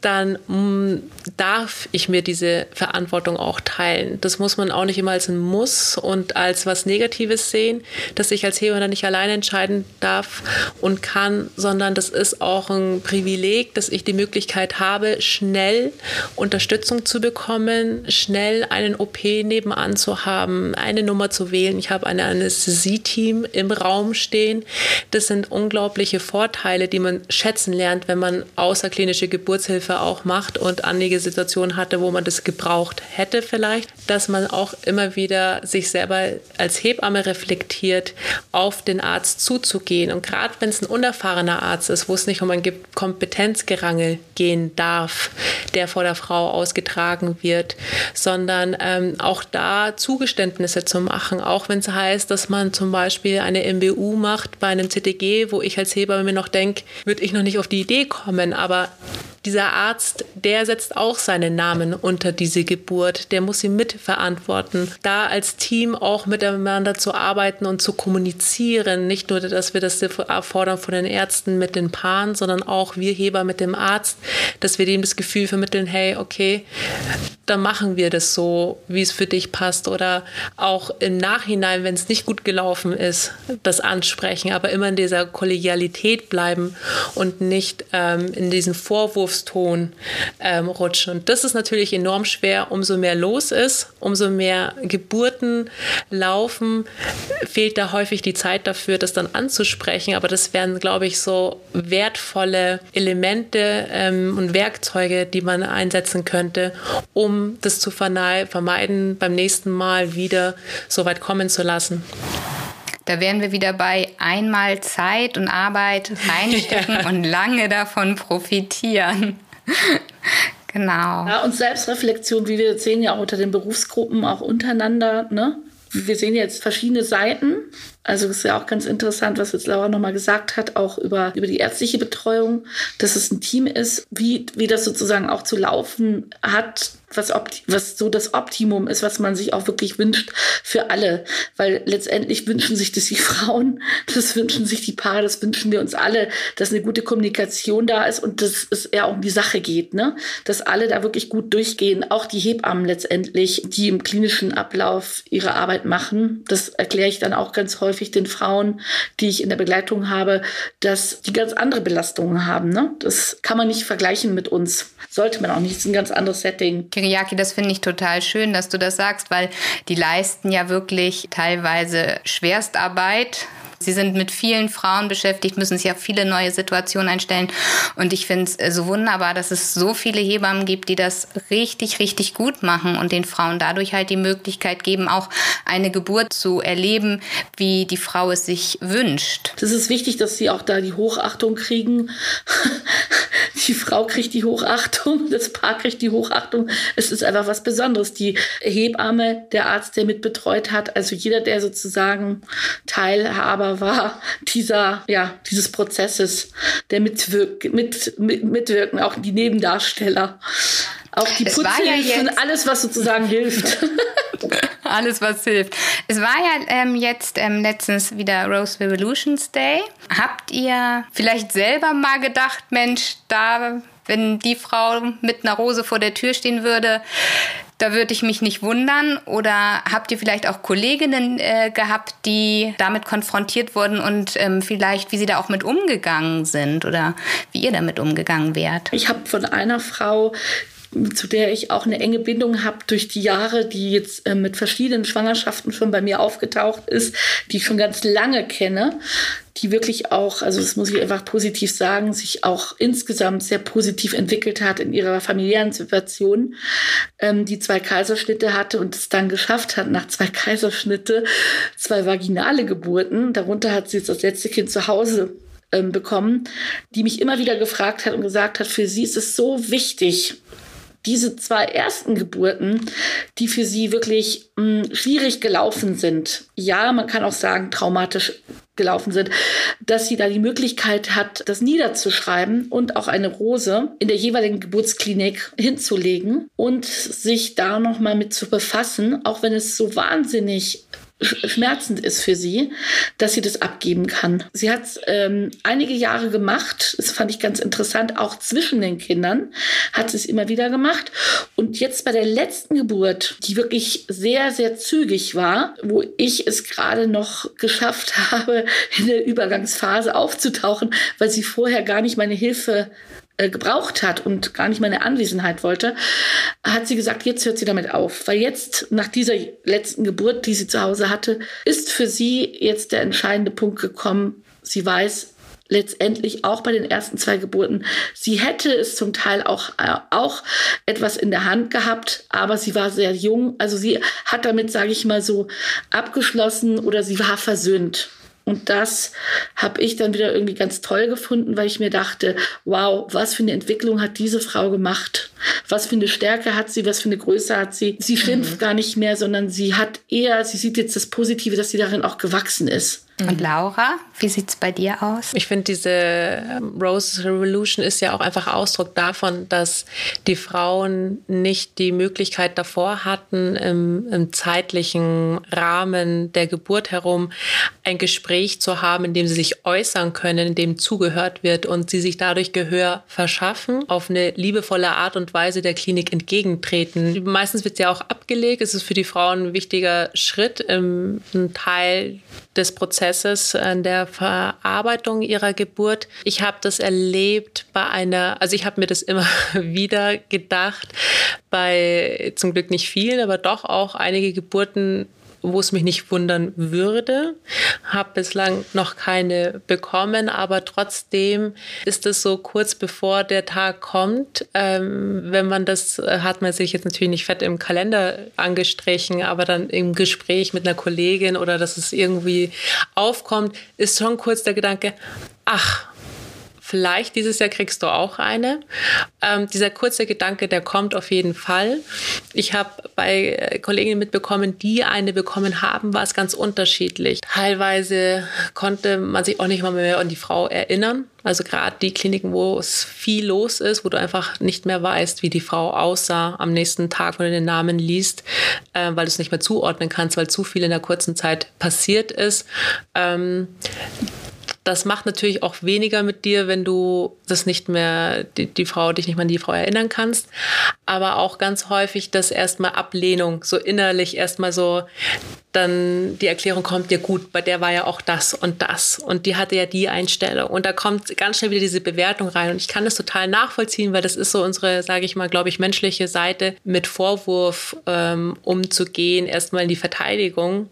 dann mm, darf ich mir diese Verantwortung auch teilen. Das muss man auch nicht immer als ein Muss und als was Negatives sehen, dass ich als Hebamme nicht alleine entscheiden darf und kann, sondern das ist auch ein Privileg, dass ich die Möglichkeit habe, schnell Unterstützung zu bekommen, schnell einen OP nebenan zu haben, eine Nummer zu wählen. Ich habe ein Anästhesie-Team im Raum stehen. Das sind unglaubliche Vorteile, die man schätzen lernt, wenn man außerklinische Geburtshilfe auch macht und einige Situationen hatte, wo man das gebraucht hätte vielleicht, dass man auch immer wieder sich selber als Hebamme reflektiert, auf den Arzt zuzugehen. Und gerade wenn es ein unerfahrener Arzt ist, wo es nicht um ein Kompetenzgerangel gehen darf, der vor der Frau ausgetragen wird, sondern ähm, auch da Zugeständnisse zu machen, auch wenn es heißt, dass man zum Beispiel eine MBU macht bei einem CTG, wo ich als Hebamme mir noch denke, würde ich noch nicht auf die Idee kommen, aber dieser Arzt, der setzt auch seinen Namen unter diese Geburt, der muss sie mitverantworten. Da als Team auch miteinander zu arbeiten und zu kommunizieren, nicht nur, dass wir das erfordern von den Ärzten mit den Paaren, sondern auch wir Heber mit dem Arzt, dass wir dem das Gefühl vermitteln, hey, okay, dann machen wir das so, wie es für dich passt. Oder auch im Nachhinein, wenn es nicht gut gelaufen ist, das ansprechen, aber immer in dieser Kollegialität bleiben und nicht ähm, in Vorwurf Vorwurfston ähm, rutschen. Und das ist natürlich enorm schwer. Umso mehr los ist, umso mehr Geburten laufen, fehlt da häufig die Zeit dafür, das dann anzusprechen. Aber das wären, glaube ich, so wertvolle Elemente ähm, und Werkzeuge, die man einsetzen könnte, um das zu vermeiden, beim nächsten Mal wieder so weit kommen zu lassen. Da wären wir wieder bei einmal Zeit und Arbeit reinstecken ja. und lange davon profitieren. genau. Ja, und Selbstreflexion, wie wir sehen ja auch unter den Berufsgruppen, auch untereinander, ne? Wir sehen jetzt verschiedene Seiten. Also es ist ja auch ganz interessant, was jetzt Laura nochmal gesagt hat, auch über, über die ärztliche Betreuung, dass es ein Team ist, wie, wie das sozusagen auch zu laufen hat, was, was so das Optimum ist, was man sich auch wirklich wünscht für alle. Weil letztendlich wünschen sich das die Frauen, das wünschen sich die Paare, das wünschen wir uns alle, dass eine gute Kommunikation da ist und dass es eher um die Sache geht, ne? Dass alle da wirklich gut durchgehen, auch die Hebammen letztendlich, die im klinischen Ablauf ihre Arbeit machen. Das erkläre ich dann auch ganz häufig den Frauen, die ich in der Begleitung habe, dass die ganz andere Belastungen haben. Ne? Das kann man nicht vergleichen mit uns. Sollte man auch nicht. Das ist ein ganz anderes Setting. Kiriaki, das finde ich total schön, dass du das sagst, weil die leisten ja wirklich teilweise Schwerstarbeit Sie sind mit vielen Frauen beschäftigt, müssen sich auf viele neue Situationen einstellen. Und ich finde es äh, so wunderbar, dass es so viele Hebammen gibt, die das richtig, richtig gut machen und den Frauen dadurch halt die Möglichkeit geben, auch eine Geburt zu erleben, wie die Frau es sich wünscht. Das ist wichtig, dass sie auch da die Hochachtung kriegen. die Frau kriegt die Hochachtung, das Paar kriegt die Hochachtung. Es ist einfach was Besonderes. Die Hebamme, der Arzt, der mitbetreut hat, also jeder, der sozusagen Teilhaber war dieser, ja, dieses Prozesses, der mitwirk mit, mit, mitwirken, auch die Nebendarsteller. Auch die Putzhilfen, ja alles, was sozusagen hilft. alles, was hilft. Es war ja ähm, jetzt ähm, letztens wieder Rose Revolutions Day. Habt ihr vielleicht selber mal gedacht, Mensch, da, wenn die Frau mit einer Rose vor der Tür stehen würde, da würde ich mich nicht wundern. Oder habt ihr vielleicht auch Kolleginnen äh, gehabt, die damit konfrontiert wurden und ähm, vielleicht, wie sie da auch mit umgegangen sind oder wie ihr damit umgegangen wärt? Ich habe von einer Frau zu der ich auch eine enge Bindung habe durch die Jahre, die jetzt äh, mit verschiedenen Schwangerschaften schon bei mir aufgetaucht ist, die ich schon ganz lange kenne, die wirklich auch, also das muss ich einfach positiv sagen, sich auch insgesamt sehr positiv entwickelt hat in ihrer familiären Situation, ähm, die zwei Kaiserschnitte hatte und es dann geschafft hat, nach zwei Kaiserschnitte zwei vaginale Geburten, darunter hat sie jetzt das letzte Kind zu Hause ähm, bekommen, die mich immer wieder gefragt hat und gesagt hat, für sie ist es so wichtig, diese zwei ersten Geburten, die für sie wirklich mh, hm, schwierig gelaufen sind, ja, man kann auch sagen, traumatisch gelaufen sind, dass sie da die Möglichkeit hat, das niederzuschreiben und auch eine Rose in der jeweiligen Geburtsklinik hinzulegen und sich da nochmal mit zu befassen, auch wenn es so wahnsinnig schmerzend ist für sie, dass sie das abgeben kann. Sie hat es ähm, einige Jahre gemacht, das fand ich ganz interessant, auch zwischen den Kindern hat sie es immer wieder gemacht. Und jetzt bei der letzten Geburt, die wirklich sehr, sehr zügig war, wo ich es gerade noch geschafft habe, in der Übergangsphase aufzutauchen, weil sie vorher gar nicht meine Hilfe äh, gebraucht hat und gar nicht meine Anwesenheit wollte, hat sie gesagt, jetzt hört sie damit auf. Weil jetzt, nach dieser letzten Geburt, die sie zu Hause hatte, ist für sie jetzt der entscheidende Punkt gekommen. Sie weiß, letztendlich auch bei den ersten zwei Geburten. Sie hätte es zum Teil auch, äh, auch etwas in der Hand gehabt, aber sie war sehr jung. Also sie hat damit, sage ich mal so, abgeschlossen oder sie war versöhnt. Und das habe ich dann wieder irgendwie ganz toll gefunden, weil ich mir dachte, wow, was für eine Entwicklung hat diese Frau gemacht? Was für eine Stärke hat sie? Was für eine Größe hat sie? Sie schimpft mhm. gar nicht mehr, sondern sie hat eher, sie sieht jetzt das Positive, dass sie darin auch gewachsen ist. Und Laura, wie sieht es bei dir aus? Ich finde, diese Rose Revolution ist ja auch einfach Ausdruck davon, dass die Frauen nicht die Möglichkeit davor hatten, im, im zeitlichen Rahmen der Geburt herum ein Gespräch zu haben, in dem sie sich äußern können, in dem zugehört wird und sie sich dadurch Gehör verschaffen, auf eine liebevolle Art und Weise der Klinik entgegentreten. Meistens wird sie ja auch abgelegt. Es ist für die Frauen ein wichtiger Schritt, ein Teil des Prozesses äh, der Verarbeitung ihrer Geburt. Ich habe das erlebt bei einer, also ich habe mir das immer wieder gedacht, bei zum Glück nicht vielen, aber doch auch einige Geburten wo es mich nicht wundern würde. Habe bislang noch keine bekommen, aber trotzdem ist es so kurz bevor der Tag kommt. Ähm, wenn man das, äh, hat man sich jetzt natürlich nicht fett im Kalender angestrichen, aber dann im Gespräch mit einer Kollegin oder dass es irgendwie aufkommt, ist schon kurz der Gedanke, ach, vielleicht dieses Jahr kriegst du auch eine. Ähm, dieser kurze Gedanke, der kommt auf jeden Fall. Ich habe bei äh, Kolleginnen mitbekommen, die eine bekommen haben, war es ganz unterschiedlich. Teilweise konnte man sich auch nicht mal mehr an die Frau erinnern. Also gerade die Kliniken, wo es viel los ist, wo du einfach nicht mehr weißt, wie die Frau aussah am nächsten Tag, wenn du den Namen liest, äh, weil du es nicht mehr zuordnen kannst, weil zu viel in der kurzen Zeit passiert ist. Ähm, das macht natürlich auch weniger mit dir, wenn du das nicht mehr, die, die Frau, dich nicht mehr an die Frau erinnern kannst. Aber auch ganz häufig, dass erstmal Ablehnung, so innerlich erstmal so, dann die Erklärung kommt, ja gut, bei der war ja auch das und das und die hatte ja die Einstellung. Und da kommt ganz schnell wieder diese Bewertung rein. Und ich kann das total nachvollziehen, weil das ist so unsere, sage ich mal, glaube ich, menschliche Seite, mit Vorwurf ähm, umzugehen, erstmal in die Verteidigung.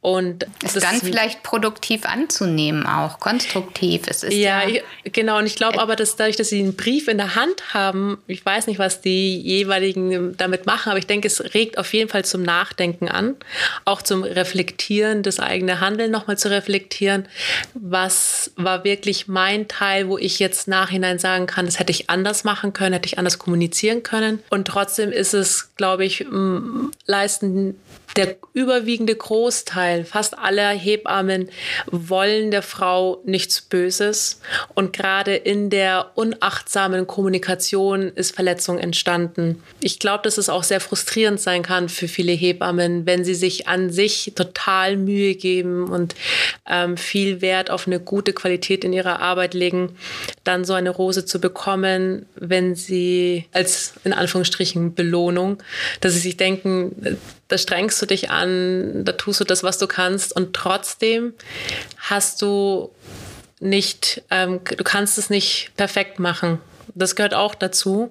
Und es dann vielleicht produktiv anzunehmen auch, konstruktiv. Es ist ja, ja genau und ich glaube aber, dass dadurch, dass sie einen Brief in der Hand haben, ich weiß nicht, was die jeweiligen damit machen, aber ich denke, es regt auf jeden Fall zum Nachdenken an, auch zum zum Reflektieren, das eigene Handeln nochmal zu reflektieren. Was war wirklich mein Teil, wo ich jetzt nachhinein sagen kann, das hätte ich anders machen können, hätte ich anders kommunizieren können. Und trotzdem ist es, glaube ich, leisten der überwiegende Großteil, fast aller Hebammen wollen der Frau nichts Böses. Und gerade in der unachtsamen Kommunikation ist Verletzung entstanden. Ich glaube, dass es auch sehr frustrierend sein kann für viele Hebammen, wenn sie sich an sich total Mühe geben und ähm, viel Wert auf eine gute Qualität in ihrer Arbeit legen, dann so eine Rose zu bekommen, wenn sie als in Anführungsstrichen Belohnung, dass sie sich denken, da strengst du dich an, da tust du das, was du kannst und trotzdem hast du nicht, ähm, du kannst es nicht perfekt machen. Das gehört auch dazu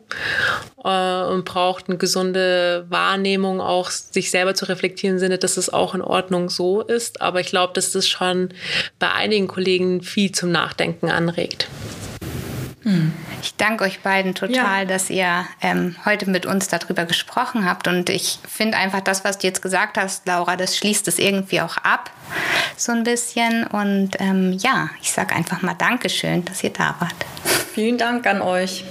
äh, und braucht eine gesunde Wahrnehmung, auch sich selber zu reflektieren im Sinne, dass es auch in Ordnung so ist. Aber ich glaube, dass das schon bei einigen Kollegen viel zum Nachdenken anregt. Ich danke euch beiden total, ja. dass ihr ähm, heute mit uns darüber gesprochen habt. Und ich finde einfach das, was du jetzt gesagt hast, Laura, das schließt es irgendwie auch ab, so ein bisschen. Und ähm, ja, ich sage einfach mal Dankeschön, dass ihr da wart. Vielen Dank an euch.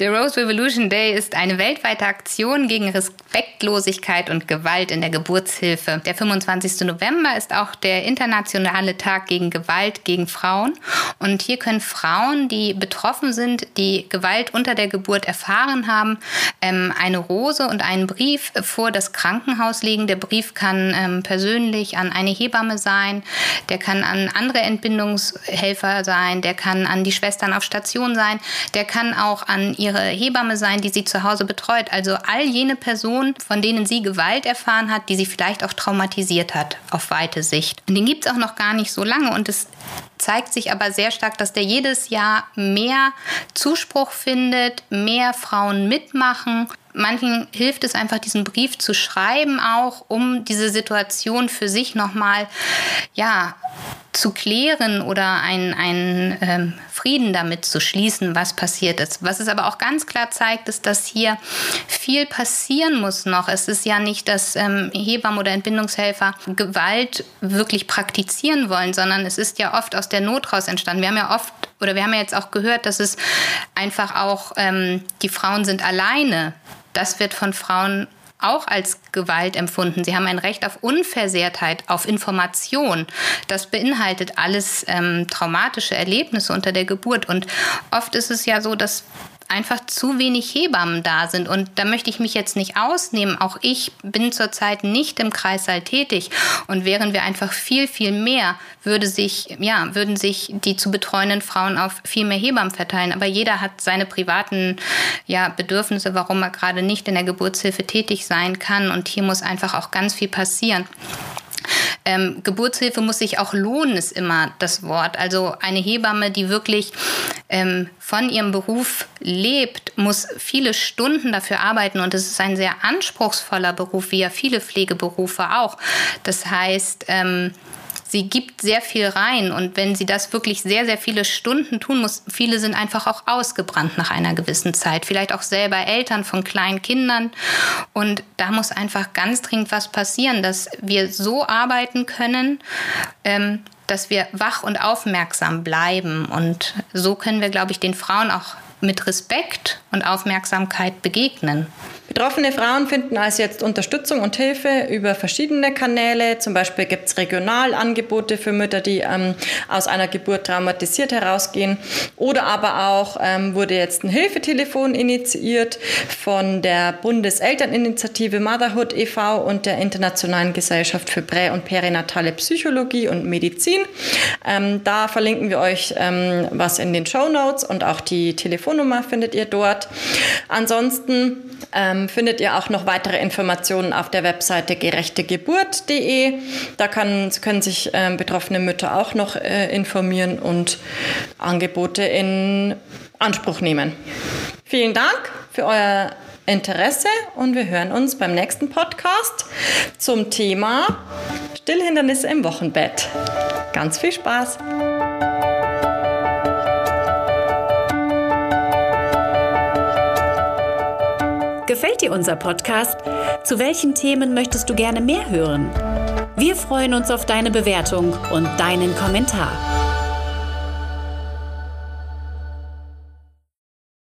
Der Rose Revolution Day ist eine weltweite Aktion gegen Respektlosigkeit und Gewalt in der Geburtshilfe. Der 25. November ist auch der internationale Tag gegen Gewalt gegen Frauen. Und hier können Frauen, die betroffen sind, die Gewalt unter der Geburt erfahren haben, ähm, eine Rose und einen Brief vor das Krankenhaus legen. Der Brief kann ähm, persönlich an eine Hebamme sein, der kann an andere Entbindungshelfer sein, der kann an die Schwestern auf Station sein, der kann auch an ihre Hebamme sein, die sie zu Hause betreut. Also all jene Personen, von denen sie Gewalt erfahren hat, die sie vielleicht auch traumatisiert hat auf weite Sicht. Und den gibt es auch noch gar nicht so lange und es zeigt sich aber sehr stark, dass der jedes Jahr mehr Zuspruch findet, mehr Frauen mitmachen manchen hilft es einfach, diesen Brief zu schreiben, auch um diese Situation für sich nochmal, ja, zu klären oder einen, einen ähm, Frieden damit zu schließen, was passiert ist. Was es aber auch ganz klar zeigt, ist, dass hier viel passieren muss noch. Es ist ja nicht, dass ähm, Hebammen oder Entbindungshelfer Gewalt wirklich praktizieren wollen, sondern es ist ja oft aus der Not raus entstanden. Wir haben ja oft oder wir haben ja jetzt auch gehört, dass es einfach auch ähm, die Frauen sind alleine das wird von Frauen auch als Gewalt empfunden. Sie haben ein Recht auf Unversehrtheit, auf Information. Das beinhaltet alles ähm, traumatische Erlebnisse unter der Geburt. Und oft ist es ja so, dass einfach zu wenig Hebammen da sind. Und da möchte ich mich jetzt nicht ausnehmen. Auch ich bin zurzeit nicht im Kreißsaal tätig. Und wären wir einfach viel, viel mehr, würde sich, ja, würden sich die zu betreuenden Frauen auf viel mehr Hebammen verteilen. Aber jeder hat seine privaten ja, Bedürfnisse, warum er gerade nicht in der Geburtshilfe tätig sein kann. Und hier muss einfach auch ganz viel passieren. Ähm, Geburtshilfe muss sich auch lohnen, ist immer das Wort. Also eine Hebamme, die wirklich ähm, von ihrem Beruf lebt, muss viele Stunden dafür arbeiten und es ist ein sehr anspruchsvoller Beruf, wie ja viele Pflegeberufe auch. Das heißt, ähm, sie gibt sehr viel rein. Und wenn sie das wirklich sehr, sehr viele Stunden tun muss, viele sind einfach auch ausgebrannt nach einer gewissen Zeit, vielleicht auch selber Eltern von kleinen Kindern. Und da muss einfach ganz dringend was passieren, dass wir so arbeiten können, ähm, dass wir wach und aufmerksam bleiben. Und so können wir, glaube ich, den Frauen auch mit Respekt und Aufmerksamkeit begegnen. Betroffene Frauen finden also jetzt Unterstützung und Hilfe über verschiedene Kanäle. Zum Beispiel gibt es Regionalangebote für Mütter, die ähm, aus einer Geburt traumatisiert herausgehen. Oder aber auch ähm, wurde jetzt ein Hilfetelefon initiiert von der Bundeselterninitiative Motherhood e.V. und der Internationalen Gesellschaft für Prä- und Perinatale Psychologie und Medizin. Ähm, da verlinken wir euch ähm, was in den Show Notes und auch die Telefonnummer findet ihr dort. Ansonsten ähm, findet ihr auch noch weitere Informationen auf der Webseite gerechtegeburt.de. Da kann, können sich ähm, betroffene Mütter auch noch äh, informieren und Angebote in Anspruch nehmen. Vielen Dank für euer Interesse und wir hören uns beim nächsten Podcast zum Thema Stillhindernisse im Wochenbett. Ganz viel Spaß! Gefällt dir unser Podcast? Zu welchen Themen möchtest du gerne mehr hören? Wir freuen uns auf deine Bewertung und deinen Kommentar.